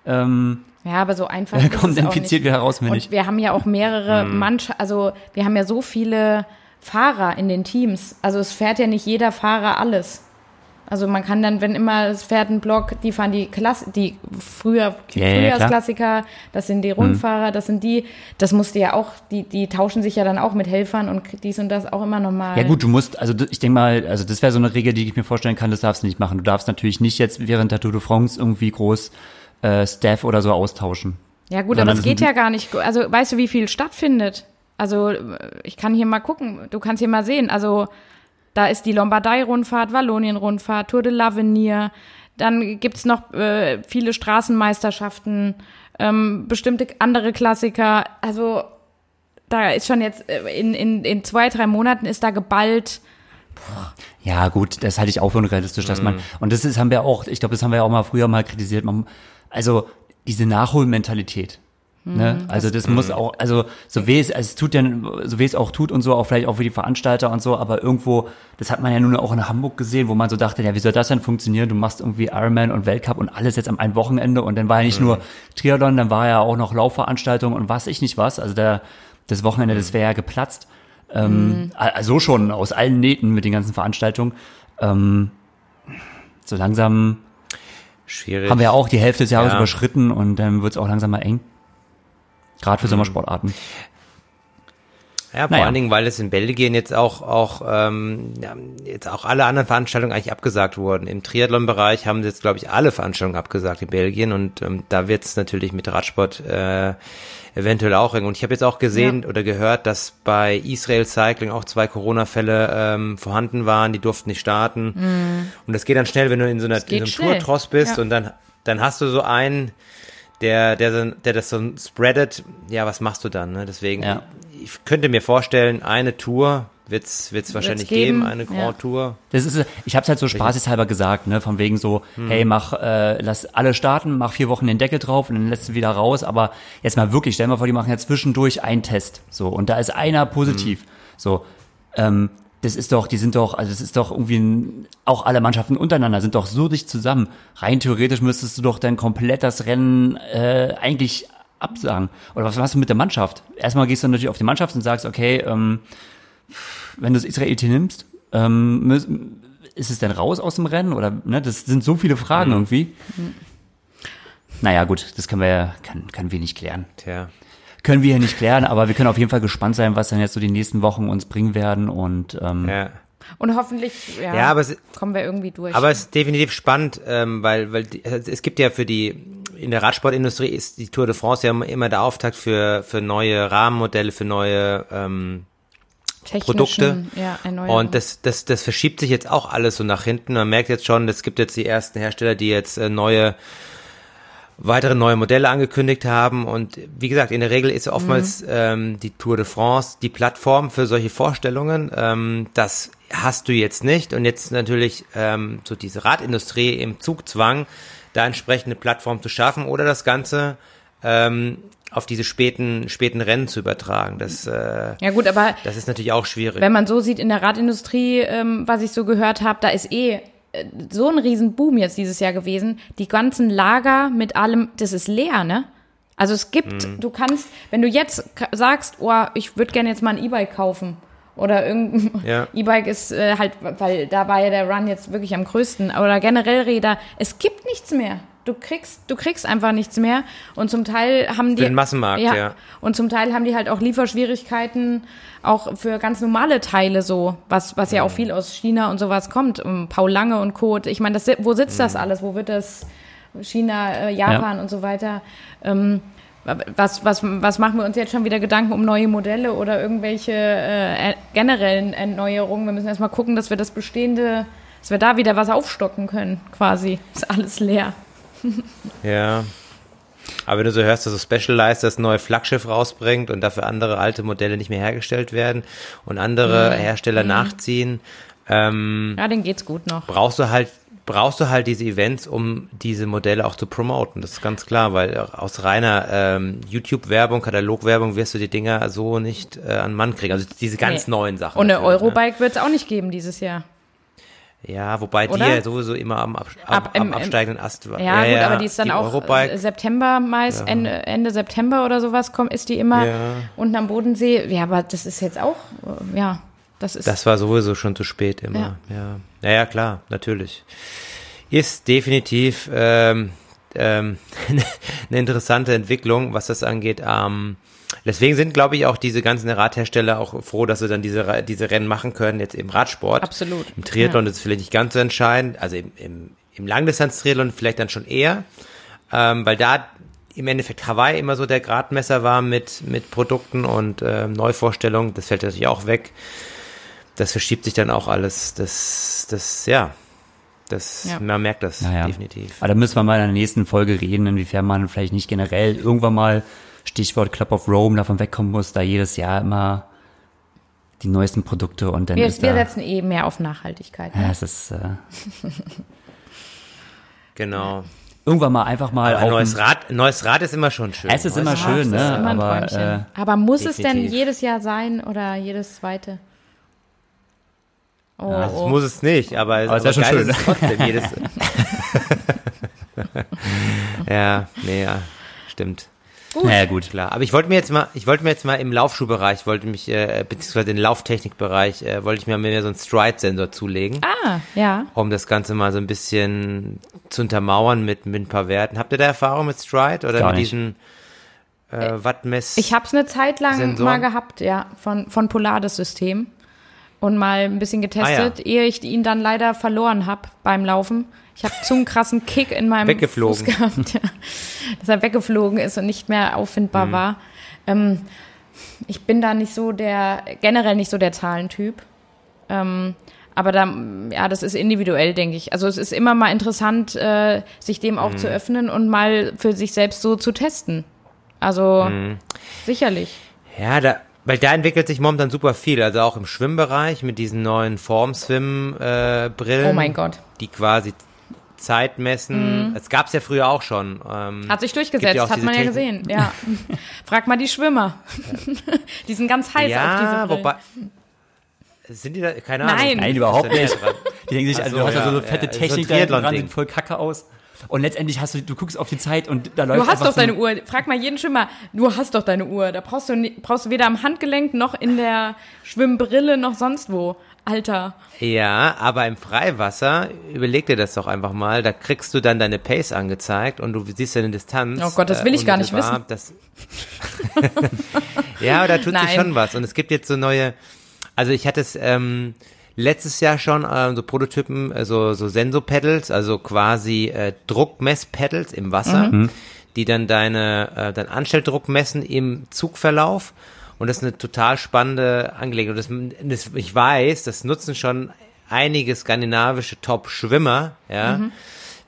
ähm, ja, aber so einfach. ist kommt infiziert wieder raus, wenn nicht. wir haben ja auch mehrere Mhm. Mannschaften, also wir haben ja so viele Fahrer in den Teams. Also es fährt ja nicht jeder Fahrer alles. Also man kann dann, wenn immer es fährt ein Block, die fahren die Klasse, die früher Ja, ja. Frühjahrsklassiker, das sind die Rundfahrer, das sind die, das musste ja auch, die, die tauschen sich ja dann auch mit Helfern und dies und das auch immer nochmal. Ja gut, du musst, also ich denke mal, also das wäre so eine Regel, die ich mir vorstellen kann, das darfst du nicht machen. Du darfst natürlich nicht jetzt während der Tour de France irgendwie groß äh, Staff oder so austauschen. Ja gut, Sondern aber es das geht ja gar nicht. Also weißt du, wie viel stattfindet? Also ich kann hier mal gucken. Du kannst hier mal sehen. Also da ist die Lombardei-Rundfahrt, Wallonien-Rundfahrt, Tour de l'Avenir. Dann gibt's noch äh, viele Straßenmeisterschaften, ähm, bestimmte andere Klassiker. Also da ist schon jetzt äh, in, in, in zwei, drei Monaten ist da geballt. Ja, gut, das halte ich auch für unrealistisch, dass Mhm. man, und das ist, haben wir auch, ich glaube, das haben wir ja auch mal früher mal kritisiert, man, also diese Nachholmentalität. Mhm. Ne? Also das muss auch, also so weh es, es tut ja, so weh es auch tut und so, auch vielleicht auch für die Veranstalter und so, aber irgendwo, das hat man ja nun auch in Hamburg gesehen, wo man so dachte, ja, wie soll das denn funktionieren? Du machst irgendwie Ironman und Weltcup und alles jetzt am einen Wochenende und dann war ja nicht nur Triathlon, dann war ja auch noch Laufveranstaltungen und was ich nicht was. Also der, das Wochenende, das wäre ja geplatzt. Ähm, Also schon aus allen Nähten mit den ganzen Veranstaltungen. Ähm, so langsam schwierig. haben wir auch die Hälfte des Jahres Ja. überschritten und dann wird es auch langsam mal eng. Gerade für Mhm. Sommersportarten. Ja, vor Naja. allen Dingen, weil es in Belgien jetzt auch auch ähm, ja, jetzt auch alle anderen Veranstaltungen eigentlich abgesagt wurden. Im Triathlon-Bereich haben jetzt, glaube ich, alle Veranstaltungen abgesagt in Belgien und ähm, da wird es natürlich mit Radsport äh, eventuell auch eng. Und ich habe jetzt auch gesehen oder gehört, dass bei Israel Cycling auch zwei Corona-Fälle ähm, vorhanden waren, die durften nicht starten. Und das geht dann schnell, wenn du in so einer in so einem. Tour-Tross bist Ja. und dann dann hast du so einen der, der, so- der das so spreadet, ja, was machst du dann? Ne? Deswegen, Ja. ich könnte mir vorstellen, eine Tour wird es wahrscheinlich geben, geben, eine Grand ja. Tour. Das ist, ich habe es halt so spaßeshalber gesagt, ne, von wegen so, hey, mach, äh, lass alle starten, mach vier Wochen den Deckel drauf und dann lässt du wieder raus. Aber jetzt mal wirklich, stell dir mal vor, die machen ja zwischendurch einen Test, so und da ist einer positiv, so. Ähm, das ist doch, die sind doch, also das ist doch irgendwie, ein, auch alle Mannschaften untereinander sind doch so dicht zusammen. Rein theoretisch müsstest du doch dann komplett das Rennen äh, eigentlich absagen. Oder was machst du mit der Mannschaft? Erstmal gehst du natürlich auf die Mannschaft und sagst, okay, ähm, wenn du das Israelite nimmst, ähm, ist es denn raus aus dem Rennen? Oder ne, das sind so viele Fragen irgendwie. Naja, gut, das können wir ja, kann, können wir nicht klären. Tja. Können wir hier nicht klären, aber wir können auf jeden Fall gespannt sein, was dann jetzt so die nächsten Wochen uns bringen werden. Und ähm, Ja. Und hoffentlich ja, Ja, aber es- kommen wir irgendwie durch. Aber es ist definitiv spannend, ähm, weil, weil die, also es gibt ja für die, in der Radsportindustrie ist die Tour de France ja immer der Auftakt für, für neue Rahmenmodelle, für neue ähm, Produkte. Ja. Und das, das, das verschiebt sich jetzt auch alles so nach hinten. Man merkt jetzt schon, es gibt jetzt die ersten Hersteller, die jetzt äh, neue, weitere neue Modelle angekündigt haben. Und wie gesagt, in der Regel ist oftmals ähm, die Tour de France die Plattform für solche Vorstellungen. Ähm, das hast du jetzt nicht. Und jetzt natürlich ähm, so diese Radindustrie im Zugzwang, da entsprechende Plattform zu schaffen oder das Ganze ähm, auf diese späten, späten Rennen zu übertragen. Das, äh, ja gut, aber das ist natürlich auch schwierig. wenn man so sieht in der Radindustrie, ähm, was ich so gehört habe, da ist eh so ein riesen Boom jetzt dieses Jahr gewesen. Die ganzen Lager mit allem, das ist leer, ne? Also es gibt, Mhm. du kannst, wenn du jetzt sagst, oh, ich würde gerne jetzt mal ein E-Bike kaufen oder irgendein Ja. E-Bike ist äh, halt, weil da war ja der Run jetzt wirklich am größten oder generell Räder, es gibt nichts mehr. Du kriegst, du kriegst einfach nichts mehr und zum Teil haben die den Massenmarkt, ja. und zum Teil haben die halt auch Lieferschwierigkeiten, auch für ganz normale Teile so, was, was ja auch viel aus China und sowas kommt. Um Paul Lange und Co. Ich meine, das, wo sitzt das alles? Wo wird das? China, äh, Japan und so weiter. Ähm, was, was, was machen wir uns jetzt schon wieder Gedanken um neue Modelle oder irgendwelche äh, generellen Erneuerungen? Wir müssen erstmal gucken, dass wir das Bestehende, dass wir da wieder was aufstocken können, quasi. Ist alles leer. Ja. Aber wenn du so hörst, dass so Specialized das neue Flaggschiff rausbringt und dafür andere alte Modelle nicht mehr hergestellt werden und andere Hersteller nachziehen, ähm, Ja, denen geht's gut noch. brauchst du halt brauchst du halt diese Events, um diese Modelle auch zu promoten. Das ist ganz klar, weil aus reiner ähm, YouTube-Werbung, Katalogwerbung wirst du die Dinger so nicht äh, an den Mann kriegen. Also diese ganz Nee. neuen Sachen. Und eine ne? Eurobike wird's auch nicht geben dieses Jahr. Ja, wobei die Oder? ja sowieso immer am, Ab ab, am absteigenden Ast war. Ja, gut, aber die ist dann auch Eurobike, äh, September meist, Ende, Ende September oder sowas kommt, ist die immer Ja. unten am Bodensee. Ja, aber das ist jetzt auch, äh, ja, das ist. Das war sowieso schon zu spät immer. Ja, ja, ja, ja klar, natürlich. Ist definitiv ähm, ähm, eine interessante Entwicklung, was das angeht. Ähm, deswegen sind, glaube ich, auch diese ganzen Radhersteller auch froh, dass sie dann diese, diese Rennen machen können, jetzt im Radsport. Absolut. Im Triathlon Ja. ist es vielleicht nicht ganz so entscheidend, also im, im, im Langdistanz-Triathlon vielleicht dann schon eher, ähm, weil da im Endeffekt Hawaii immer so der Gradmesser war mit, mit Produkten und ähm, Neuvorstellungen. Das fällt natürlich auch weg. Das verschiebt sich dann auch alles. Das, das, ja, das, Ja. man merkt das Naja. definitiv. Aber da müssen wir mal in der nächsten Folge reden, inwiefern man vielleicht nicht generell irgendwann mal, Stichwort Club of Rome, davon wegkommen muss, da jedes Jahr immer die neuesten Produkte und dann wir, ist wir da, setzen eh mehr auf Nachhaltigkeit. ja, Ne? es ist äh, Genau. irgendwann mal einfach mal Aber neues Rad, neues Rad ist immer schon schön. Es ist immer Neues schön, das ne? ist immer aber äh, aber muss es denn definitiv. jedes Jahr sein oder jedes zweite? Oh, Das oh. muss es nicht, aber, Aber es ist ja schon schön. ist trotzdem jedes. ja, nee, ja, stimmt. Naja, gut. Klar, aber ich wollte mir jetzt mal, ich wollte mir jetzt mal im Laufschuhbereich, wollte mich, äh, beziehungsweise den Lauftechnikbereich, äh, wollte ich mir mehr so einen Stride-Sensor zulegen, Ah, ja. um das Ganze mal so ein bisschen zu untermauern mit, mit ein paar Werten. Habt ihr da Erfahrung mit Stride oder Gar mit nicht. diesen äh, Wattmess? Ich habe es eine Zeit lang Sensoren? mal gehabt, ja, von, von Polar das System. Und mal ein bisschen getestet, Ah, ehe ich ihn dann leider verloren habe beim Laufen. Ich habe zu einen krassen Kick in meinem Weggeflogen. Fuß gehabt, ja, dass er weggeflogen ist und nicht mehr auffindbar Mhm. war. Ähm, ich bin da nicht so der, generell nicht so der Zahlentyp. Ähm, aber da, ja, das ist individuell, denke ich. Also es ist immer mal interessant, äh, sich dem auch zu Mhm. öffnen und mal für sich selbst so zu testen. Also Mhm. sicherlich. Ja, da, Weil da entwickelt sich momentan super viel, also auch im Schwimmbereich mit diesen neuen Formswim-Brillen. Oh mein Gott. Die quasi Zeit messen. Es gab's ja früher auch schon. Ähm, Hat sich durchgesetzt, ja hat man ja gesehen. Ja. Frag mal die Schwimmer. die sind ganz heiß auf diese Ja, Brillen. wobei. Sind die da? Keine Nein. Ahnung. Nein, überhaupt nicht. dran. Die denken sich, also, so, du hast ja so ja, eine fette ja, Technik da dran, voll kacke aus. Und letztendlich hast du, du guckst auf die Zeit und da läuft Du hast doch so ein- deine Uhr. Frag mal jeden Schwimmer. Du hast doch deine Uhr. Da brauchst du, brauchst du weder am Handgelenk noch in der Schwimmbrille noch sonst wo. Alter. Ja, aber im Freiwasser, überleg dir das doch einfach mal, da kriegst du dann deine Pace angezeigt und du siehst deine Distanz. Oh Gott, das will ich gar nicht unmittelbar. Das ja, aber da tut sich Nein. schon was. Und es gibt jetzt so neue, also ich hatte es ähm, letztes Jahr schon äh, so Prototypen, äh, so, so Senso-Pedals, also quasi äh, Druckmess-Pedals im Wasser, Mhm. die dann deine, äh, dein Anstelldruck messen im Zugverlauf. Und das ist eine total spannende Angelegenheit. Und das, das, ich weiß, das nutzen schon einige skandinavische Top-Schwimmer, ja. Mhm.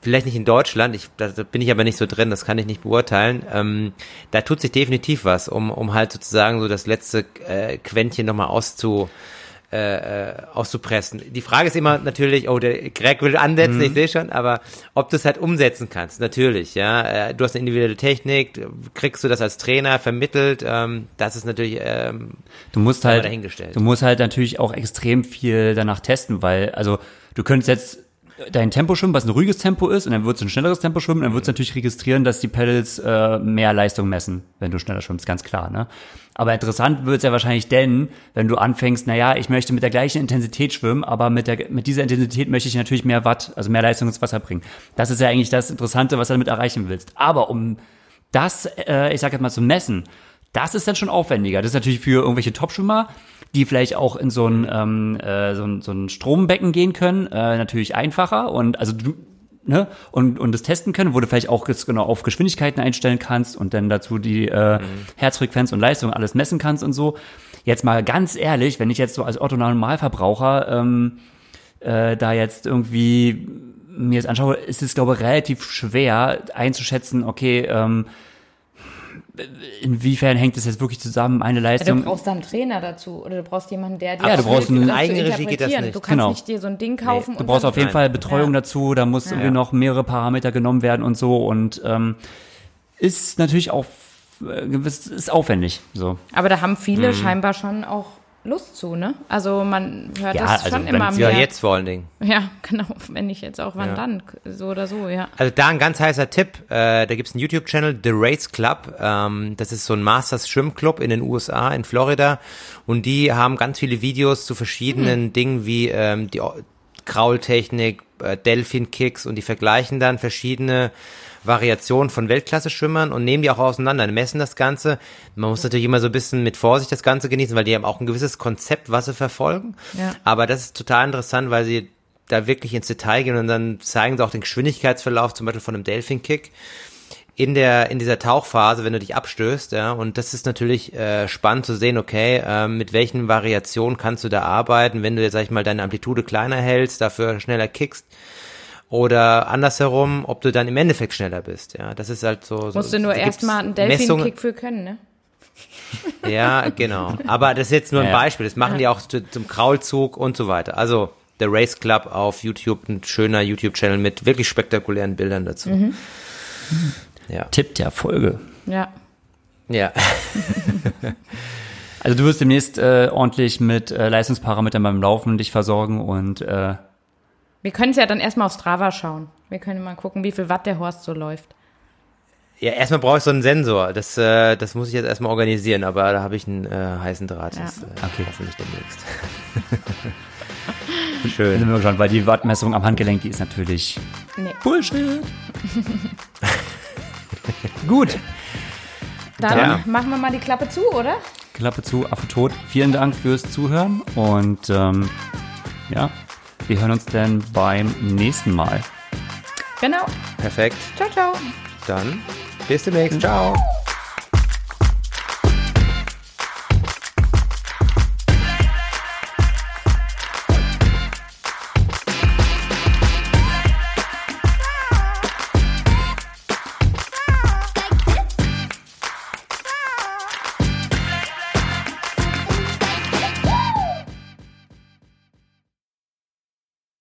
Vielleicht nicht in Deutschland, ich, da, da bin ich aber nicht so drin, das kann ich nicht beurteilen. Ähm, da tut sich definitiv was, um, um halt sozusagen so das letzte äh, Quäntchen nochmal auszu, äh, äh, auszupressen. Die Frage ist immer natürlich, oh, der Greg will ansetzen, Mhm. ich sehe schon, aber ob du es halt umsetzen kannst, natürlich, ja. Äh, du hast eine individuelle Technik, kriegst du das als Trainer vermittelt, ähm, das ist natürlich ähm, Du musst halt, dahingestellt. du musst halt natürlich auch extrem viel danach testen, weil, also, du könntest jetzt dein Tempo schwimmen, was ein ruhiges Tempo ist, und dann würdest du ein schnelleres Tempo schwimmen, dann würdest du natürlich registrieren, dass die Pedals äh, mehr Leistung messen, wenn du schneller schwimmst, ganz klar, ne? Aber interessant wird es ja wahrscheinlich denn, wenn du anfängst, naja, ich möchte mit der gleichen Intensität schwimmen, aber mit, der, mit dieser Intensität möchte ich natürlich mehr Watt, also mehr Leistung ins Wasser bringen. Das ist ja eigentlich das Interessante, was du damit erreichen willst. Aber um das, äh, ich sag jetzt mal, zu messen, das ist dann schon aufwendiger. Das ist natürlich für irgendwelche Topschwimmer, die vielleicht auch in so ein, ähm, äh, so ein, so ein Strombecken gehen können, äh, natürlich einfacher und also du, ne, und, und das testen können, wo du vielleicht auch genau auf Geschwindigkeiten einstellen kannst und dann dazu die äh, Herzfrequenz und Leistung alles messen kannst und so. Jetzt mal ganz ehrlich, wenn ich jetzt so als Otto Normalverbraucher ähm, äh, da jetzt irgendwie mir das anschaue, ist es, glaube ich, relativ schwer einzuschätzen, okay, ähm, inwiefern hängt es jetzt wirklich zusammen, eine Ja, du Leistung. brauchst da einen Trainer dazu oder du brauchst jemanden, der dir Ja, du auch brauchst hilft, eine das zu Eigenregie geht das nicht. Du kannst Genau. nicht dir so ein Ding kaufen. Du und brauchst auf jeden Nein. Fall Betreuung Ja. dazu, da muss irgendwie noch mehrere Parameter genommen werden und so und ähm, ist natürlich auch äh, gewiss ist aufwendig. So. Aber da haben viele Mhm. scheinbar schon auch Lust zu, ne? Also man hört Ja, das also schon wenn- immer ja, mehr. jetzt vor allen Dingen. Ja, genau. Wenn nicht jetzt auch, wann Ja. dann? So oder so, ja. Also da ein ganz heißer Tipp, äh, da gibt's einen YouTube-Channel, The Race Club, ähm, das ist so ein Masters Schwimmclub in den USA, in Florida und die haben ganz viele Videos zu verschiedenen Dingen wie ähm, die Kraultechnik, äh, Delfin-Kicks und die vergleichen dann verschiedene Variationen von Weltklasse-Schwimmern und nehmen die auch auseinander, messen das Ganze. Man muss natürlich immer so ein bisschen mit Vorsicht das Ganze genießen, weil die haben auch ein gewisses Konzept, was sie verfolgen. Ja. Aber das ist total interessant, weil sie da wirklich ins Detail gehen und dann zeigen sie auch den Geschwindigkeitsverlauf zum Beispiel von einem Delfin-Kick in der in dieser Tauchphase, wenn du dich abstößt, ja, und das ist natürlich äh, spannend zu sehen, okay, äh, mit welchen Variationen kannst du da arbeiten, wenn du jetzt sag ich mal deine Amplitude kleiner hältst, dafür schneller kickst oder andersherum, ob du dann im Endeffekt schneller bist, ja, das ist halt so. so Musst du nur erstmal einen Delfin-Kick für können, ne? ja, genau. Aber das ist jetzt nur ein Ja, ja. Beispiel. Das machen die auch zu, zum Kraulzug und so weiter. Also der Race Club auf YouTube, ein schöner YouTube-Channel mit wirklich spektakulären Bildern dazu. Mhm. Ja. Tipp der Folge. Ja. Ja. Also du wirst demnächst äh, ordentlich mit äh, Leistungsparametern beim Laufen dich versorgen und äh, Wir können es ja dann erstmal auf Strava schauen. Wir können mal gucken, wie viel Watt der Horst so läuft. Ja, erstmal brauche ich so einen Sensor. Das, äh, das muss ich jetzt erstmal organisieren, aber da habe ich einen äh, heißen Draht. Das, äh, Okay. Hoffentlich demnächst. schön. Sind wir gespannt, weil die Wattmessung am Handgelenk, die ist natürlich Nee. Bullshit. Gut. Dann Ja. machen wir mal die Klappe zu, oder? Klappe zu, Affe tot. Vielen Dank fürs Zuhören und ähm, ja, wir hören uns dann beim nächsten Mal. Genau. Perfekt. Ciao, ciao. Dann bis demnächst. Ciao.